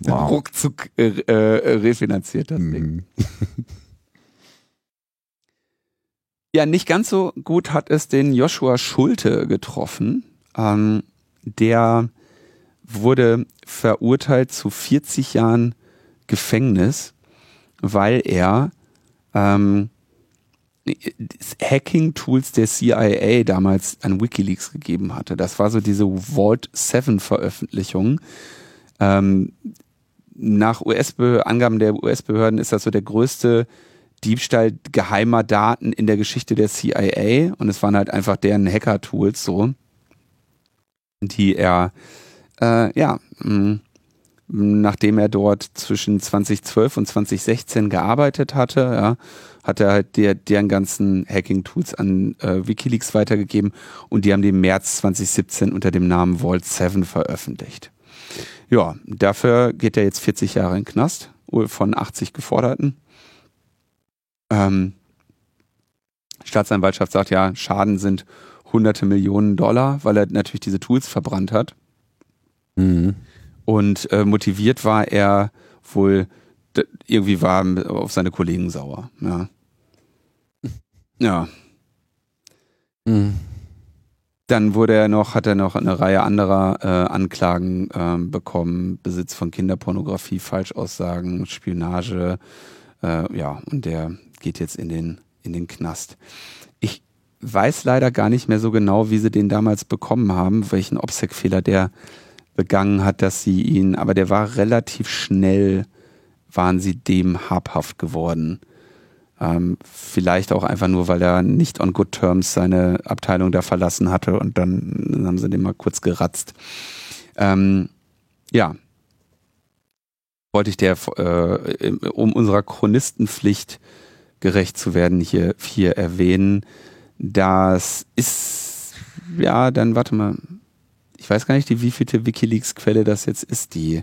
Wow. Ruckzuck äh, äh, refinanziert das Ding. Ja, nicht ganz so gut hat es den Joshua Schulte getroffen. Ähm, der wurde verurteilt zu 40 Jahren Gefängnis, weil er ähm, Hacking-Tools der CIA damals an Wikileaks gegeben hatte. Das war so diese Vault 7 Veröffentlichung. Ähm, nach US-Angaben der US-Behörden ist das so der größte Diebstahl geheimer Daten in der Geschichte der CIA und es waren halt einfach deren Hacker-Tools so, die er äh, ja mh, nachdem er dort zwischen 2012 und 2016 gearbeitet hatte, ja, hat er halt der, deren ganzen Hacking-Tools an äh, WikiLeaks weitergegeben und die haben die im März 2017 unter dem Namen Vault 7 veröffentlicht. Ja, dafür geht er jetzt 40 Jahre in den Knast von 80 Geforderten. Ähm, Staatsanwaltschaft sagt ja, Schaden sind hunderte Millionen Dollar, weil er natürlich diese Tools verbrannt hat. Mhm. Und äh, motiviert war er wohl, irgendwie war er auf seine Kollegen sauer. Ja. Ja. Mhm. Dann wurde er noch, hat er noch eine Reihe anderer äh, Anklagen ähm, bekommen, Besitz von Kinderpornografie, Falschaussagen, Spionage, äh, ja, und der geht jetzt in den, in den Knast. Ich weiß leider gar nicht mehr so genau, wie sie den damals bekommen haben, welchen Obsec-Fehler der begangen hat, dass sie ihn, aber der war relativ schnell, waren sie dem habhaft geworden. Ähm, vielleicht auch einfach nur, weil er nicht on good terms seine Abteilung da verlassen hatte und dann, haben sie den mal kurz geratzt. Ähm, ja. Wollte ich der, äh, um unserer Chronistenpflicht gerecht zu werden, hier, hier erwähnen. Das ist, ja, dann warte mal. Ich weiß gar nicht, die wievielte Wikileaks-Quelle das jetzt ist, die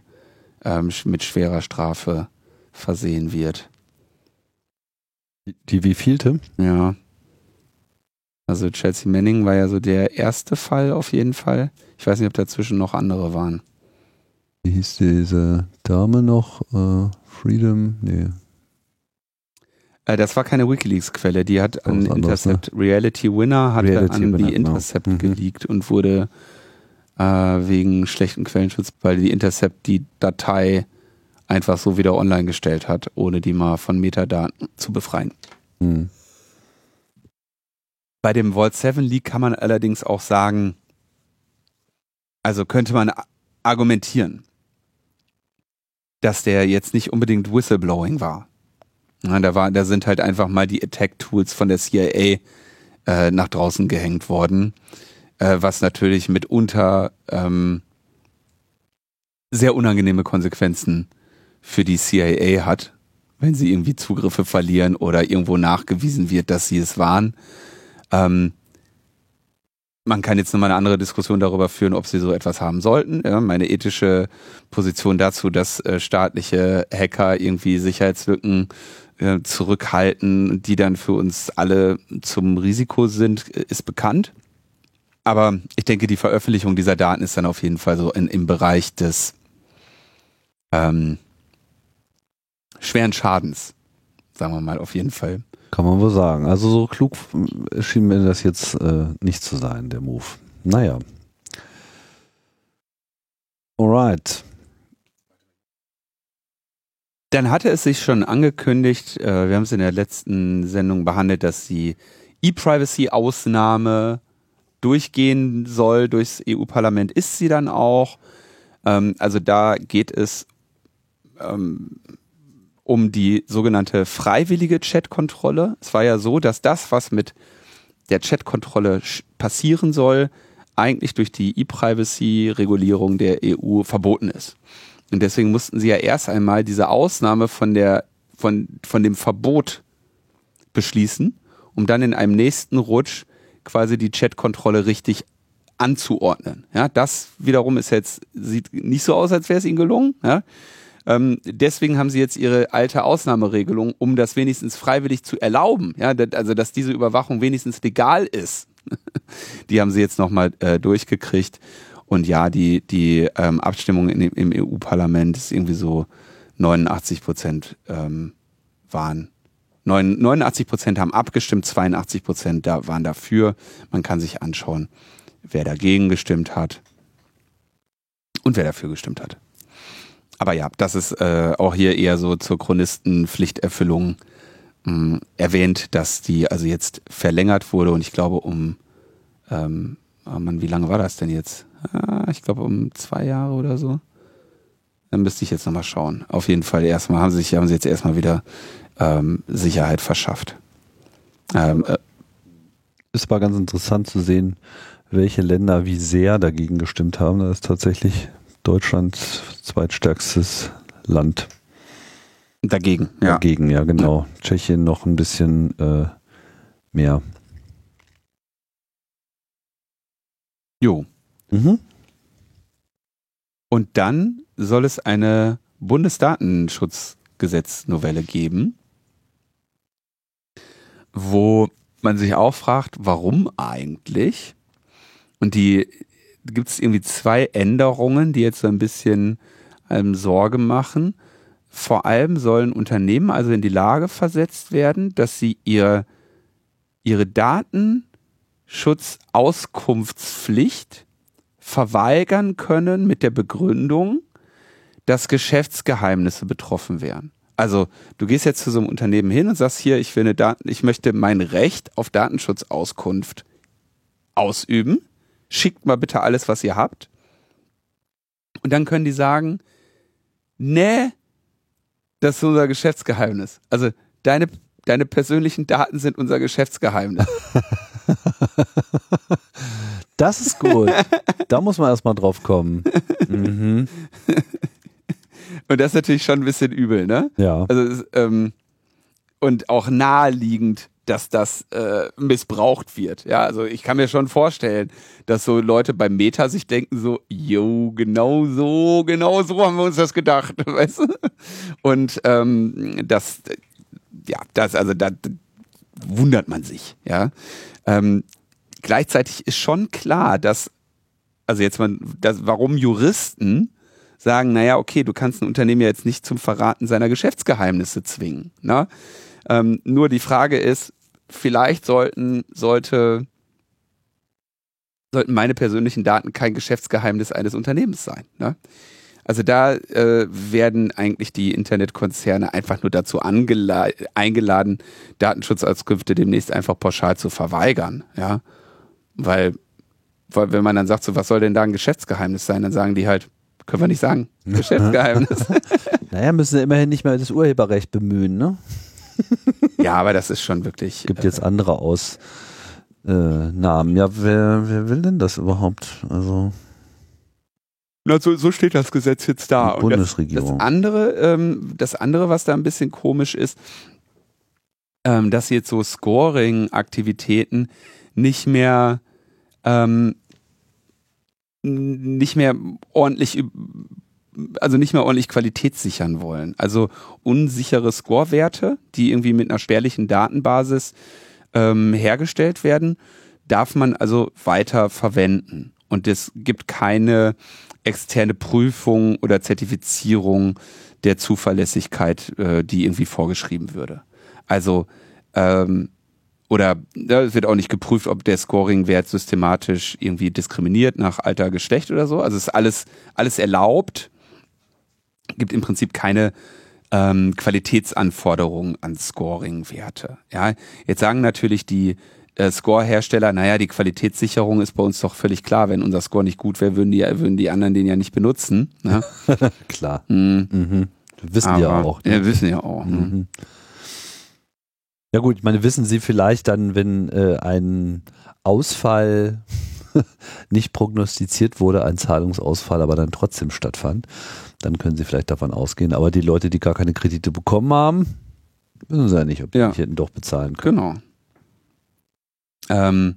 ähm, mit schwerer Strafe versehen wird. Die wievielte? Ja. Also Chelsea Manning war ja so der erste Fall auf jeden Fall. Ich weiß nicht, ob dazwischen noch andere waren. Wie hieß diese Dame noch? Äh, Freedom? Nee. Äh, das war keine WikiLeaks-Quelle, die hat an Intercept. Reality Winner hatte Reality an Winner, die genau. Intercept Mhm. geleakt und wurde äh, wegen schlechten Quellenschutz, weil die Intercept die Datei einfach so wieder online gestellt hat, ohne die mal von Metadaten zu befreien. Hm. Bei dem Vault 7 Leak kann man allerdings auch sagen, also könnte man argumentieren, dass der jetzt nicht unbedingt Whistleblowing war. Ja, da, war da sind halt einfach mal die Attack-Tools von der CIA äh, nach draußen gehängt worden, äh, was natürlich mitunter ähm, sehr unangenehme Konsequenzen für die CIA hat, wenn sie irgendwie Zugriffe verlieren oder irgendwo nachgewiesen wird, dass sie es waren. Ähm, man kann jetzt nochmal eine andere Diskussion darüber führen, ob sie so etwas haben sollten. Ja, meine ethische Position dazu, dass äh, staatliche Hacker irgendwie Sicherheitslücken äh, zurückhalten, die dann für uns alle zum Risiko sind, ist bekannt. Aber ich denke, die Veröffentlichung dieser Daten ist dann auf jeden Fall so in, im Bereich des ähm, schweren Schadens, sagen wir mal auf jeden Fall. Kann man wohl sagen. Also so klug schien mir das jetzt äh, nicht zu sein, der Move. Naja. Alright. Dann hatte es sich schon angekündigt, äh, wir haben es in der letzten Sendung behandelt, dass die E-Privacy-Ausnahme durchgehen soll durchs EU-Parlament. Ist sie dann auch? Ähm, also da geht es ähm, um die sogenannte freiwillige Chatkontrolle. Es war ja so, dass das, was mit der Chatkontrolle passieren soll, eigentlich durch die E-Privacy-Regulierung der EU verboten ist. Und deswegen mussten sie ja erst einmal diese Ausnahme von der, von, von dem Verbot beschließen, um dann in einem nächsten Rutsch quasi die Chatkontrolle richtig anzuordnen. Ja, das wiederum ist jetzt, sieht nicht so aus, als wäre es ihnen gelungen. Ja. Ähm, deswegen haben sie jetzt ihre alte Ausnahmeregelung, um das wenigstens freiwillig zu erlauben. Ja, also dass diese Überwachung wenigstens legal ist. die haben sie jetzt nochmal äh, durchgekriegt. Und ja, die, die ähm, Abstimmung in, im EU-Parlament ist irgendwie so 89 Prozent ähm, waren 89 Prozent haben abgestimmt, 82 Prozent da waren dafür. Man kann sich anschauen, wer dagegen gestimmt hat und wer dafür gestimmt hat. Aber ja, das ist äh, auch hier eher so zur Chronistenpflichterfüllung mh, mm, erwähnt, dass die also jetzt verlängert wurde und ich glaube um, ähm, oh Mann, wie lange war das denn jetzt? Ah, ich glaube um zwei Jahre oder so. Dann müsste ich jetzt nochmal schauen. Auf jeden Fall erstmal haben sie sich, haben sie jetzt erstmal wieder ähm, Sicherheit verschafft. Ähm, äh, es war ganz interessant zu sehen, welche Länder wie sehr dagegen gestimmt haben. Das ist tatsächlich Deutschland zweitstärkstes Land. Dagegen, ja. Dagegen, ja, genau. Ja. Tschechien noch ein bisschen äh, mehr. Jo. Mhm. Und dann soll es eine Bundesdatenschutzgesetznovelle geben, wo man sich auch fragt, warum eigentlich? Und die gibt es irgendwie zwei Änderungen, die jetzt so ein bisschen ähm, Sorge machen. Vor allem sollen Unternehmen also in die Lage versetzt werden, dass sie ihr, ihre Datenschutzauskunftspflicht verweigern können mit der Begründung, dass Geschäftsgeheimnisse betroffen wären. Also du gehst jetzt zu so einem Unternehmen hin und sagst hier, ich will eine Daten, ich möchte mein Recht auf Datenschutzauskunft ausüben. Schickt mal bitte alles, was ihr habt. Und dann können die sagen, nee, das ist unser Geschäftsgeheimnis. Also deine, deine persönlichen Daten sind unser Geschäftsgeheimnis. Das ist gut. da muss man erstmal drauf kommen. Mhm. Und das ist natürlich schon ein bisschen übel, ne? Ja. Also, ähm, und auch naheliegend, dass das äh, missbraucht wird. Ja, also ich kann mir schon vorstellen, dass so Leute beim Meta sich denken so, jo, genau so, genau so haben wir uns das gedacht, weißt du? Und ähm, das, ja, das, also da wundert man sich, ja. Ähm, gleichzeitig ist schon klar, dass, also jetzt mal, dass, warum Juristen sagen, naja, okay, du kannst ein Unternehmen ja jetzt nicht zum Verraten seiner Geschäftsgeheimnisse zwingen. Ne? Ähm, nur die Frage ist, vielleicht sollten, sollte sollten meine persönlichen Daten kein Geschäftsgeheimnis eines Unternehmens sein. Ne? Also da äh, werden eigentlich die Internetkonzerne einfach nur dazu eingeladen, Datenschutzauskünfte demnächst einfach pauschal zu verweigern. Ja, weil, weil wenn man dann sagt, so was soll denn da ein Geschäftsgeheimnis sein, dann sagen die halt, können wir nicht sagen, Geschäftsgeheimnis. naja, müssen sie immerhin nicht mehr das Urheberrecht bemühen, ne? ja, aber das ist schon wirklich. Gibt jetzt andere Aus äh, Namen. Ja, wer, wer will denn das überhaupt? Also. Na, so, so steht das Gesetz jetzt da. Die Bundesregierung. Das, das, andere, ähm, das andere, was da ein bisschen komisch ist, ähm, dass jetzt so Scoring-Aktivitäten nicht mehr ähm, nicht mehr ordentlich also nicht mehr ordentlich Qualität sichern wollen. Also unsichere Scorewerte, die irgendwie mit einer spärlichen Datenbasis ähm, hergestellt werden, darf man also weiter verwenden. Und es gibt keine externe Prüfung oder Zertifizierung der Zuverlässigkeit, äh, die irgendwie vorgeschrieben würde. Also ähm, oder ja, es wird auch nicht geprüft, ob der Scoring-Wert systematisch irgendwie diskriminiert nach Alter, Geschlecht oder so. Also es ist alles, alles erlaubt. Gibt im Prinzip keine ähm, Qualitätsanforderungen an Scoring-Werte. Ja, jetzt sagen natürlich die äh, Score-Hersteller, naja, die Qualitätssicherung ist bei uns doch völlig klar. Wenn unser Score nicht gut wäre, würden die, würden die anderen den ja nicht benutzen. Ne? klar. Mhm. Mhm. Wissen Aber, ja auch. Ne? Ja, wissen ja auch. Ne? Mhm. Ja gut, ich meine, wissen Sie vielleicht dann, wenn äh, ein Ausfall nicht prognostiziert wurde, ein Zahlungsausfall aber dann trotzdem stattfand, dann können Sie vielleicht davon ausgehen. Aber die Leute, die gar keine Kredite bekommen haben, wissen Sie ja nicht, ob die ja. hätten doch bezahlen können. Genau. Ähm,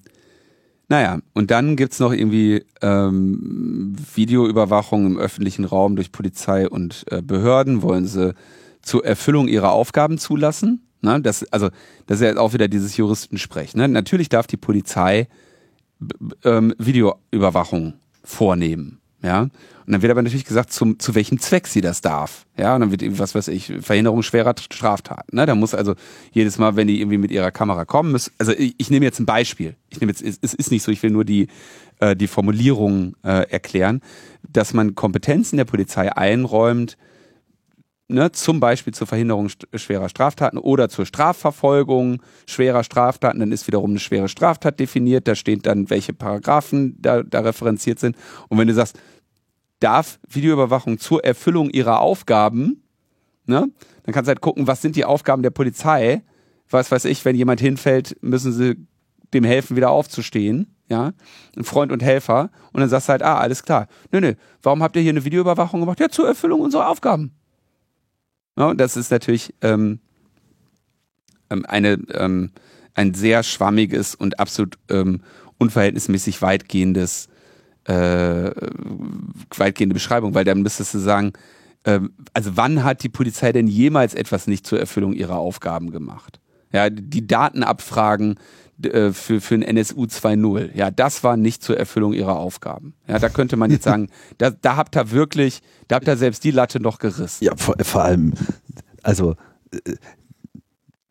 naja, und dann gibt es noch irgendwie ähm, Videoüberwachung im öffentlichen Raum durch Polizei und äh, Behörden, wollen sie zur Erfüllung ihrer Aufgaben zulassen. Ne? Das, also, das ist ja auch wieder dieses Juristensprech. Ne? Natürlich darf die Polizei ähm, Videoüberwachung vornehmen. Ja, und dann wird aber natürlich gesagt, zum, zu welchem Zweck sie das darf. Ja, und dann wird, was weiß ich, Verhinderung schwerer Straftaten. Ne? Da muss also jedes Mal, wenn die irgendwie mit ihrer Kamera kommen, müssen, also ich, ich nehme jetzt ein Beispiel. Ich nehme jetzt, es ist nicht so, ich will nur die, äh, die Formulierung äh, erklären, dass man Kompetenzen der Polizei einräumt, ne, zum Beispiel zur Verhinderung schwerer Straftaten oder zur Strafverfolgung schwerer Straftaten, dann ist wiederum eine schwere Straftat definiert, da steht dann, welche Paragraphen da, da referenziert sind. Und wenn du sagst, darf Videoüberwachung zur Erfüllung ihrer Aufgaben, ne, dann kannst du halt gucken, was sind die Aufgaben der Polizei. Was weiß ich, wenn jemand hinfällt, müssen sie dem helfen, wieder aufzustehen. Ja, ein Freund und Helfer. Und dann sagst du halt, ah, alles klar. Nö, nö, warum habt ihr hier eine Videoüberwachung gemacht? Ja, zur Erfüllung unserer Aufgaben. Ja, das ist natürlich ähm, ähm, eine, ähm, ein sehr schwammiges und absolut ähm, unverhältnismäßig weitgehendes, äh, weitgehende Beschreibung, weil dann müsstest du sagen, äh, also wann hat die Polizei denn jemals etwas nicht zur Erfüllung ihrer Aufgaben gemacht? Ja, die Datenabfragen äh, für, für ein NSU 2.0. Ja, das war nicht zur Erfüllung ihrer Aufgaben. Ja, da könnte man jetzt sagen, da, da habt ihr wirklich, da habt ihr selbst die Latte noch gerissen. Ja, vor, vor allem, also äh,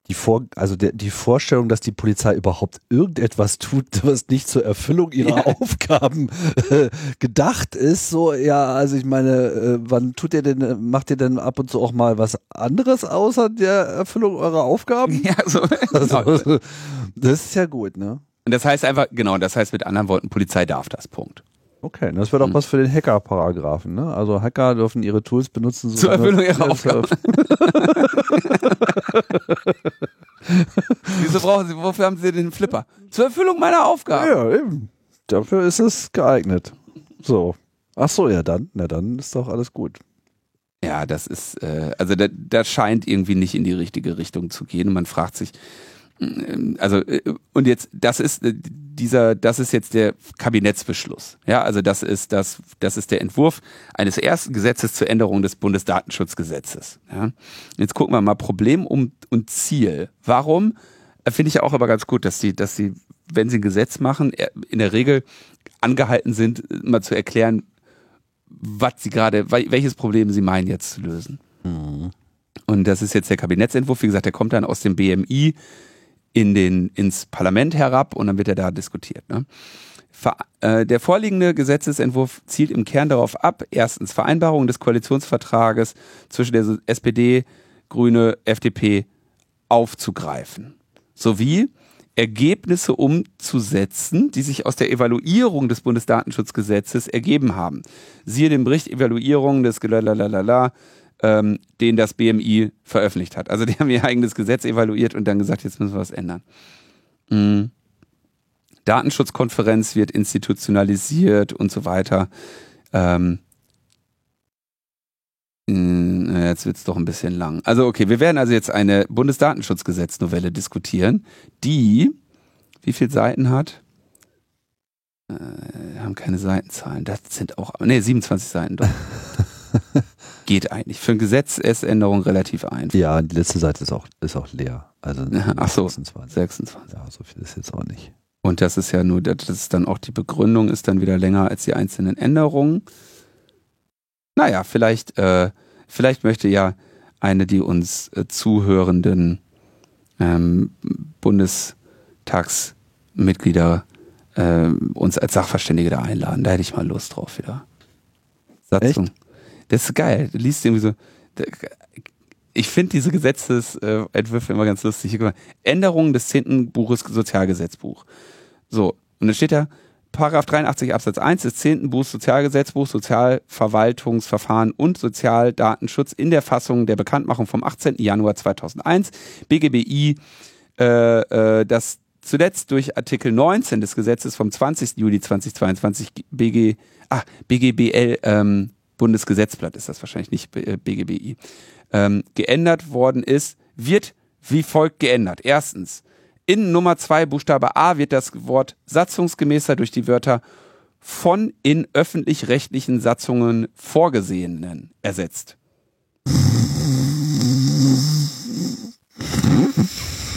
die, Vor also der, die Vorstellung, dass die Polizei überhaupt irgendetwas tut, was nicht zur Erfüllung ihrer ja. Aufgaben äh, gedacht ist, so, ja, also ich meine, äh, wann tut ihr denn, macht ihr denn ab und zu auch mal was anderes außer der Erfüllung eurer Aufgaben? Ja, so. Also, das ist ja gut, ne? Und das heißt einfach, genau, das heißt mit anderen Worten, Polizei darf das, Punkt. Okay, das wäre doch mhm. was für den Hacker-Paragraphen, ne? Also Hacker dürfen ihre Tools benutzen. Zur Erfüllung ihrer Aufgaben. Wieso brauchen Sie, wofür haben Sie den Flipper? Zur Erfüllung meiner Aufgaben. Ja, eben. Dafür ist es geeignet. So. Ach so, ja dann, na dann ist doch alles gut. Ja, das ist, äh, also das scheint irgendwie nicht in die richtige Richtung zu gehen. Und man fragt sich, also äh, und jetzt das ist äh, dieser das ist jetzt der Kabinettsbeschluss. Ja, also das ist das das ist der Entwurf eines ersten Gesetzes zur Änderung des Bundesdatenschutzgesetzes. Ja. Jetzt gucken wir mal Problem und, und Ziel. Warum äh, finde ich ja auch aber ganz gut, dass sie dass sie wenn sie ein Gesetz machen, in der Regel angehalten sind, mal zu erklären, was sie gerade, welches Problem sie meinen jetzt zu lösen. Mhm. Und das ist jetzt der Kabinettsentwurf. Wie gesagt, der kommt dann aus dem BMI in den, ins Parlament herab und dann wird er da diskutiert. Ne? Äh, der vorliegende Gesetzesentwurf zielt im Kern darauf ab, erstens Vereinbarungen des Koalitionsvertrages zwischen der SPD, Grüne, FDP aufzugreifen, sowie Ergebnisse umzusetzen, die sich aus der Evaluierung des Bundesdatenschutzgesetzes ergeben haben. Siehe den Bericht Evaluierung des Lalalala, ähm, den das BMI veröffentlicht hat. Also die haben ihr eigenes Gesetz evaluiert und dann gesagt, jetzt müssen wir was ändern. Mhm. Datenschutzkonferenz wird institutionalisiert und so weiter. Ähm, Jetzt wird es doch ein bisschen lang. Also okay, wir werden also jetzt eine Bundesdatenschutzgesetznovelle diskutieren, die wie viele Seiten hat? Äh, haben keine Seitenzahlen. Das sind auch, nee, 27 Seiten doch. Geht eigentlich. Für eine Gesetzesänderung relativ einfach. Ja, die letzte Seite ist auch, ist auch leer. Also Ach so, 26. 26. Ja, so viel ist jetzt auch nicht. Und das ist ja nur, das ist dann auch die Begründung, ist dann wieder länger als die einzelnen Änderungen. Naja, vielleicht, äh, vielleicht möchte ja eine, die uns äh, zuhörenden ähm, Bundestagsmitglieder äh, uns als Sachverständige da einladen. Da hätte ich mal Lust drauf wieder. Satzung. Echt? Das ist geil. Du liest irgendwie so. Ich finde diese Gesetzesentwürfe immer ganz lustig. Änderungen des zehnten Buches Sozialgesetzbuch. So, und dann steht da, Paragraph 83 Absatz 1 des 10. Buchs Sozialgesetzbuch, Sozialverwaltungsverfahren und Sozialdatenschutz in der Fassung der Bekanntmachung vom 18. Januar 2001 BGBI, äh, äh, das zuletzt durch Artikel 19 des Gesetzes vom 20. Juli 2022 BG, ach, BGBL, ähm, Bundesgesetzblatt ist das wahrscheinlich nicht BGBI, äh, ähm, geändert worden ist, wird wie folgt geändert. Erstens, in Nummer 2 Buchstabe A wird das Wort satzungsgemäßer durch die Wörter von in öffentlich-rechtlichen Satzungen vorgesehenen ersetzt.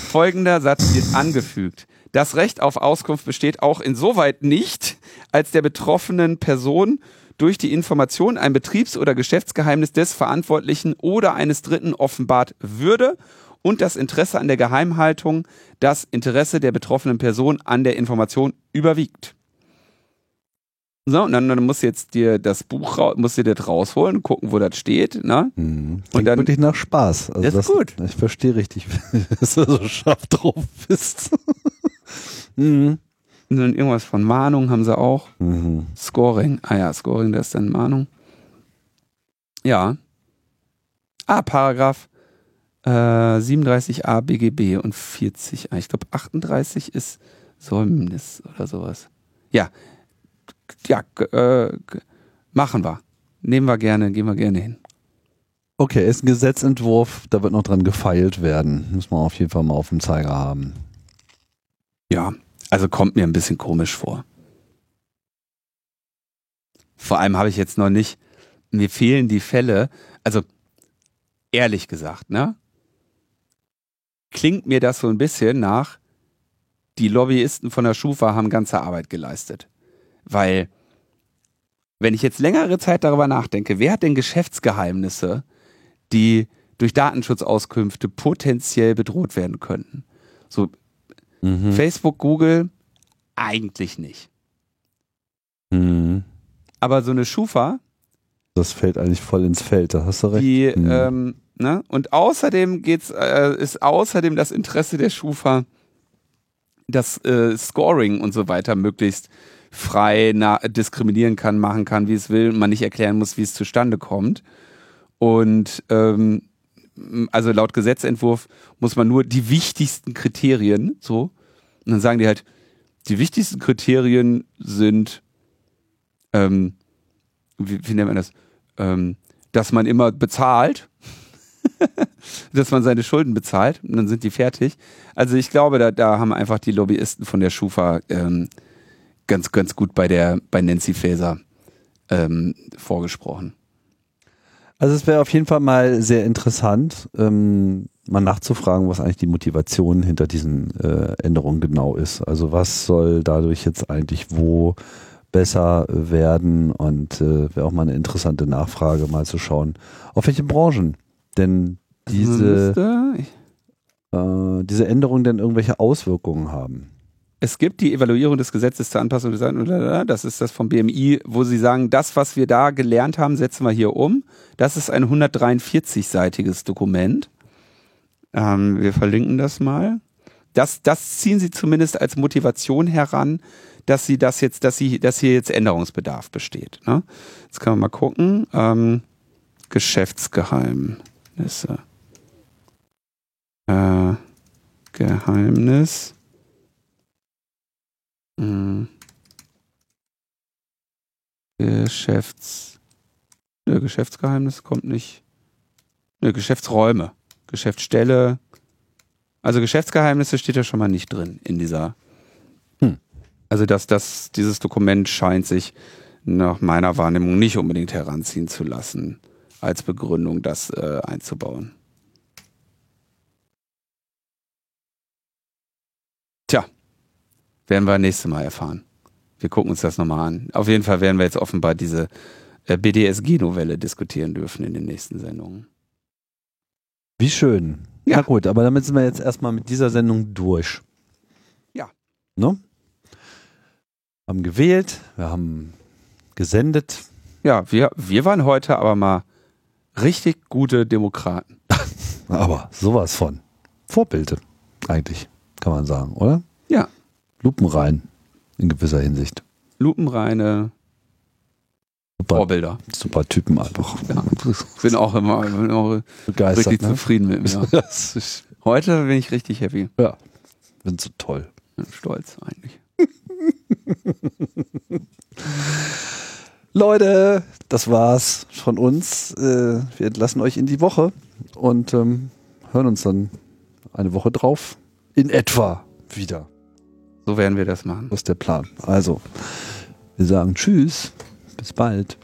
Folgender Satz wird angefügt. Das Recht auf Auskunft besteht auch insoweit nicht, als der betroffenen Person durch die Information ein Betriebs- oder Geschäftsgeheimnis des Verantwortlichen oder eines Dritten offenbart würde und das Interesse an der Geheimhaltung, das Interesse der betroffenen Person an der Information überwiegt. So, und dann, dann musst du jetzt dir das Buch musst dir das rausholen, gucken, wo das steht, ne? Mhm. Und dann wirklich nach Spaß. Also das ist das, gut. Ich verstehe richtig, dass du so scharf drauf bist. mhm. Irgendwas von Mahnung haben sie auch. Mhm. Scoring. Ah ja, Scoring, das ist dann Mahnung. Ja. Ah, Paragraph äh, 37a BGB und 40a. Ich glaube 38 ist Säumnis oder sowas. Ja, ja, äh, machen wir. Nehmen wir gerne, gehen wir gerne hin. Okay, ist ein Gesetzentwurf, da wird noch dran gefeilt werden. Muss man auf jeden Fall mal auf dem Zeiger haben. Ja, also kommt mir ein bisschen komisch vor. Vor allem habe ich jetzt noch nicht, mir fehlen die Fälle, also ehrlich gesagt, ne? klingt mir das so ein bisschen nach, die Lobbyisten von der Schufa haben ganze Arbeit geleistet. Weil, wenn ich jetzt längere Zeit darüber nachdenke, wer hat denn Geschäftsgeheimnisse, die durch Datenschutzauskünfte potenziell bedroht werden könnten? So, mhm. Facebook, Google, eigentlich nicht. Mhm. Aber so eine Schufa. Das fällt eigentlich voll ins Feld, da hast du recht. Die, mhm. ähm, Ne? Und außerdem geht's, äh, ist außerdem das Interesse der Schufa, das äh, Scoring und so weiter möglichst frei diskriminieren kann, machen kann, wie es will, und man nicht erklären muss, wie es zustande kommt. Und ähm, also laut Gesetzentwurf muss man nur die wichtigsten Kriterien, so, und dann sagen die halt, die wichtigsten Kriterien sind, ähm, wie, wie nennt man das, ähm, dass man immer bezahlt, dass man seine Schulden bezahlt und dann sind die fertig. Also ich glaube, da, da haben einfach die Lobbyisten von der Schufa ähm, ganz, ganz gut bei der, bei Nancy Faeser ähm, vorgesprochen. Also es wäre auf jeden Fall mal sehr interessant, ähm, mal nachzufragen, was eigentlich die Motivation hinter diesen äh, Änderungen genau ist. Also was soll dadurch jetzt eigentlich wo besser werden und äh, wäre auch mal eine interessante Nachfrage, mal zu schauen, auf welche Branchen denn diese, äh, diese Änderungen denn irgendwelche Auswirkungen haben. Es gibt die Evaluierung des Gesetzes zur Anpassung des das ist das vom BMI, wo sie sagen, das, was wir da gelernt haben, setzen wir hier um. Das ist ein 143-seitiges Dokument. Ähm, wir verlinken das mal. Das, das ziehen sie zumindest als Motivation heran, dass sie das jetzt, dass sie, dass hier jetzt Änderungsbedarf besteht. Ne? Jetzt kann man mal gucken. Ähm, Geschäftsgeheimnisse. Äh, Geheimnis. Hm. Geschäfts. Ne, Geschäftsgeheimnis kommt nicht. Ne, Geschäftsräume. Geschäftsstelle. Also Geschäftsgeheimnisse steht ja schon mal nicht drin in dieser. Hm. Also dass das, dieses Dokument scheint sich nach meiner Wahrnehmung nicht unbedingt heranziehen zu lassen, als Begründung, das äh, einzubauen. Tja, werden wir nächstes Mal erfahren. Wir gucken uns das nochmal an. Auf jeden Fall werden wir jetzt offenbar diese äh, BDSG-Novelle diskutieren dürfen in den nächsten Sendungen. Wie schön. Ja. Na gut, aber damit sind wir jetzt erstmal mit dieser Sendung durch. Ja. Ne? Haben gewählt, wir haben gesendet. Ja, wir, wir waren heute aber mal richtig gute Demokraten. aber sowas von. Vorbilder, eigentlich, kann man sagen, oder? Ja. Lupenrein, in gewisser Hinsicht. Lupenreine super, Vorbilder. Super Typen einfach. Ja. Bin auch immer, bin auch Begeistert, richtig ne? zufrieden mit mir. Heute bin ich richtig happy. Ja, bin so toll. Bin stolz eigentlich. Leute, das war's von uns. Äh, wir entlassen euch in die Woche und ähm, hören uns dann eine Woche drauf in etwa wieder. So werden wir das machen. Das ist der Plan. Also, wir sagen Tschüss. Bis bald.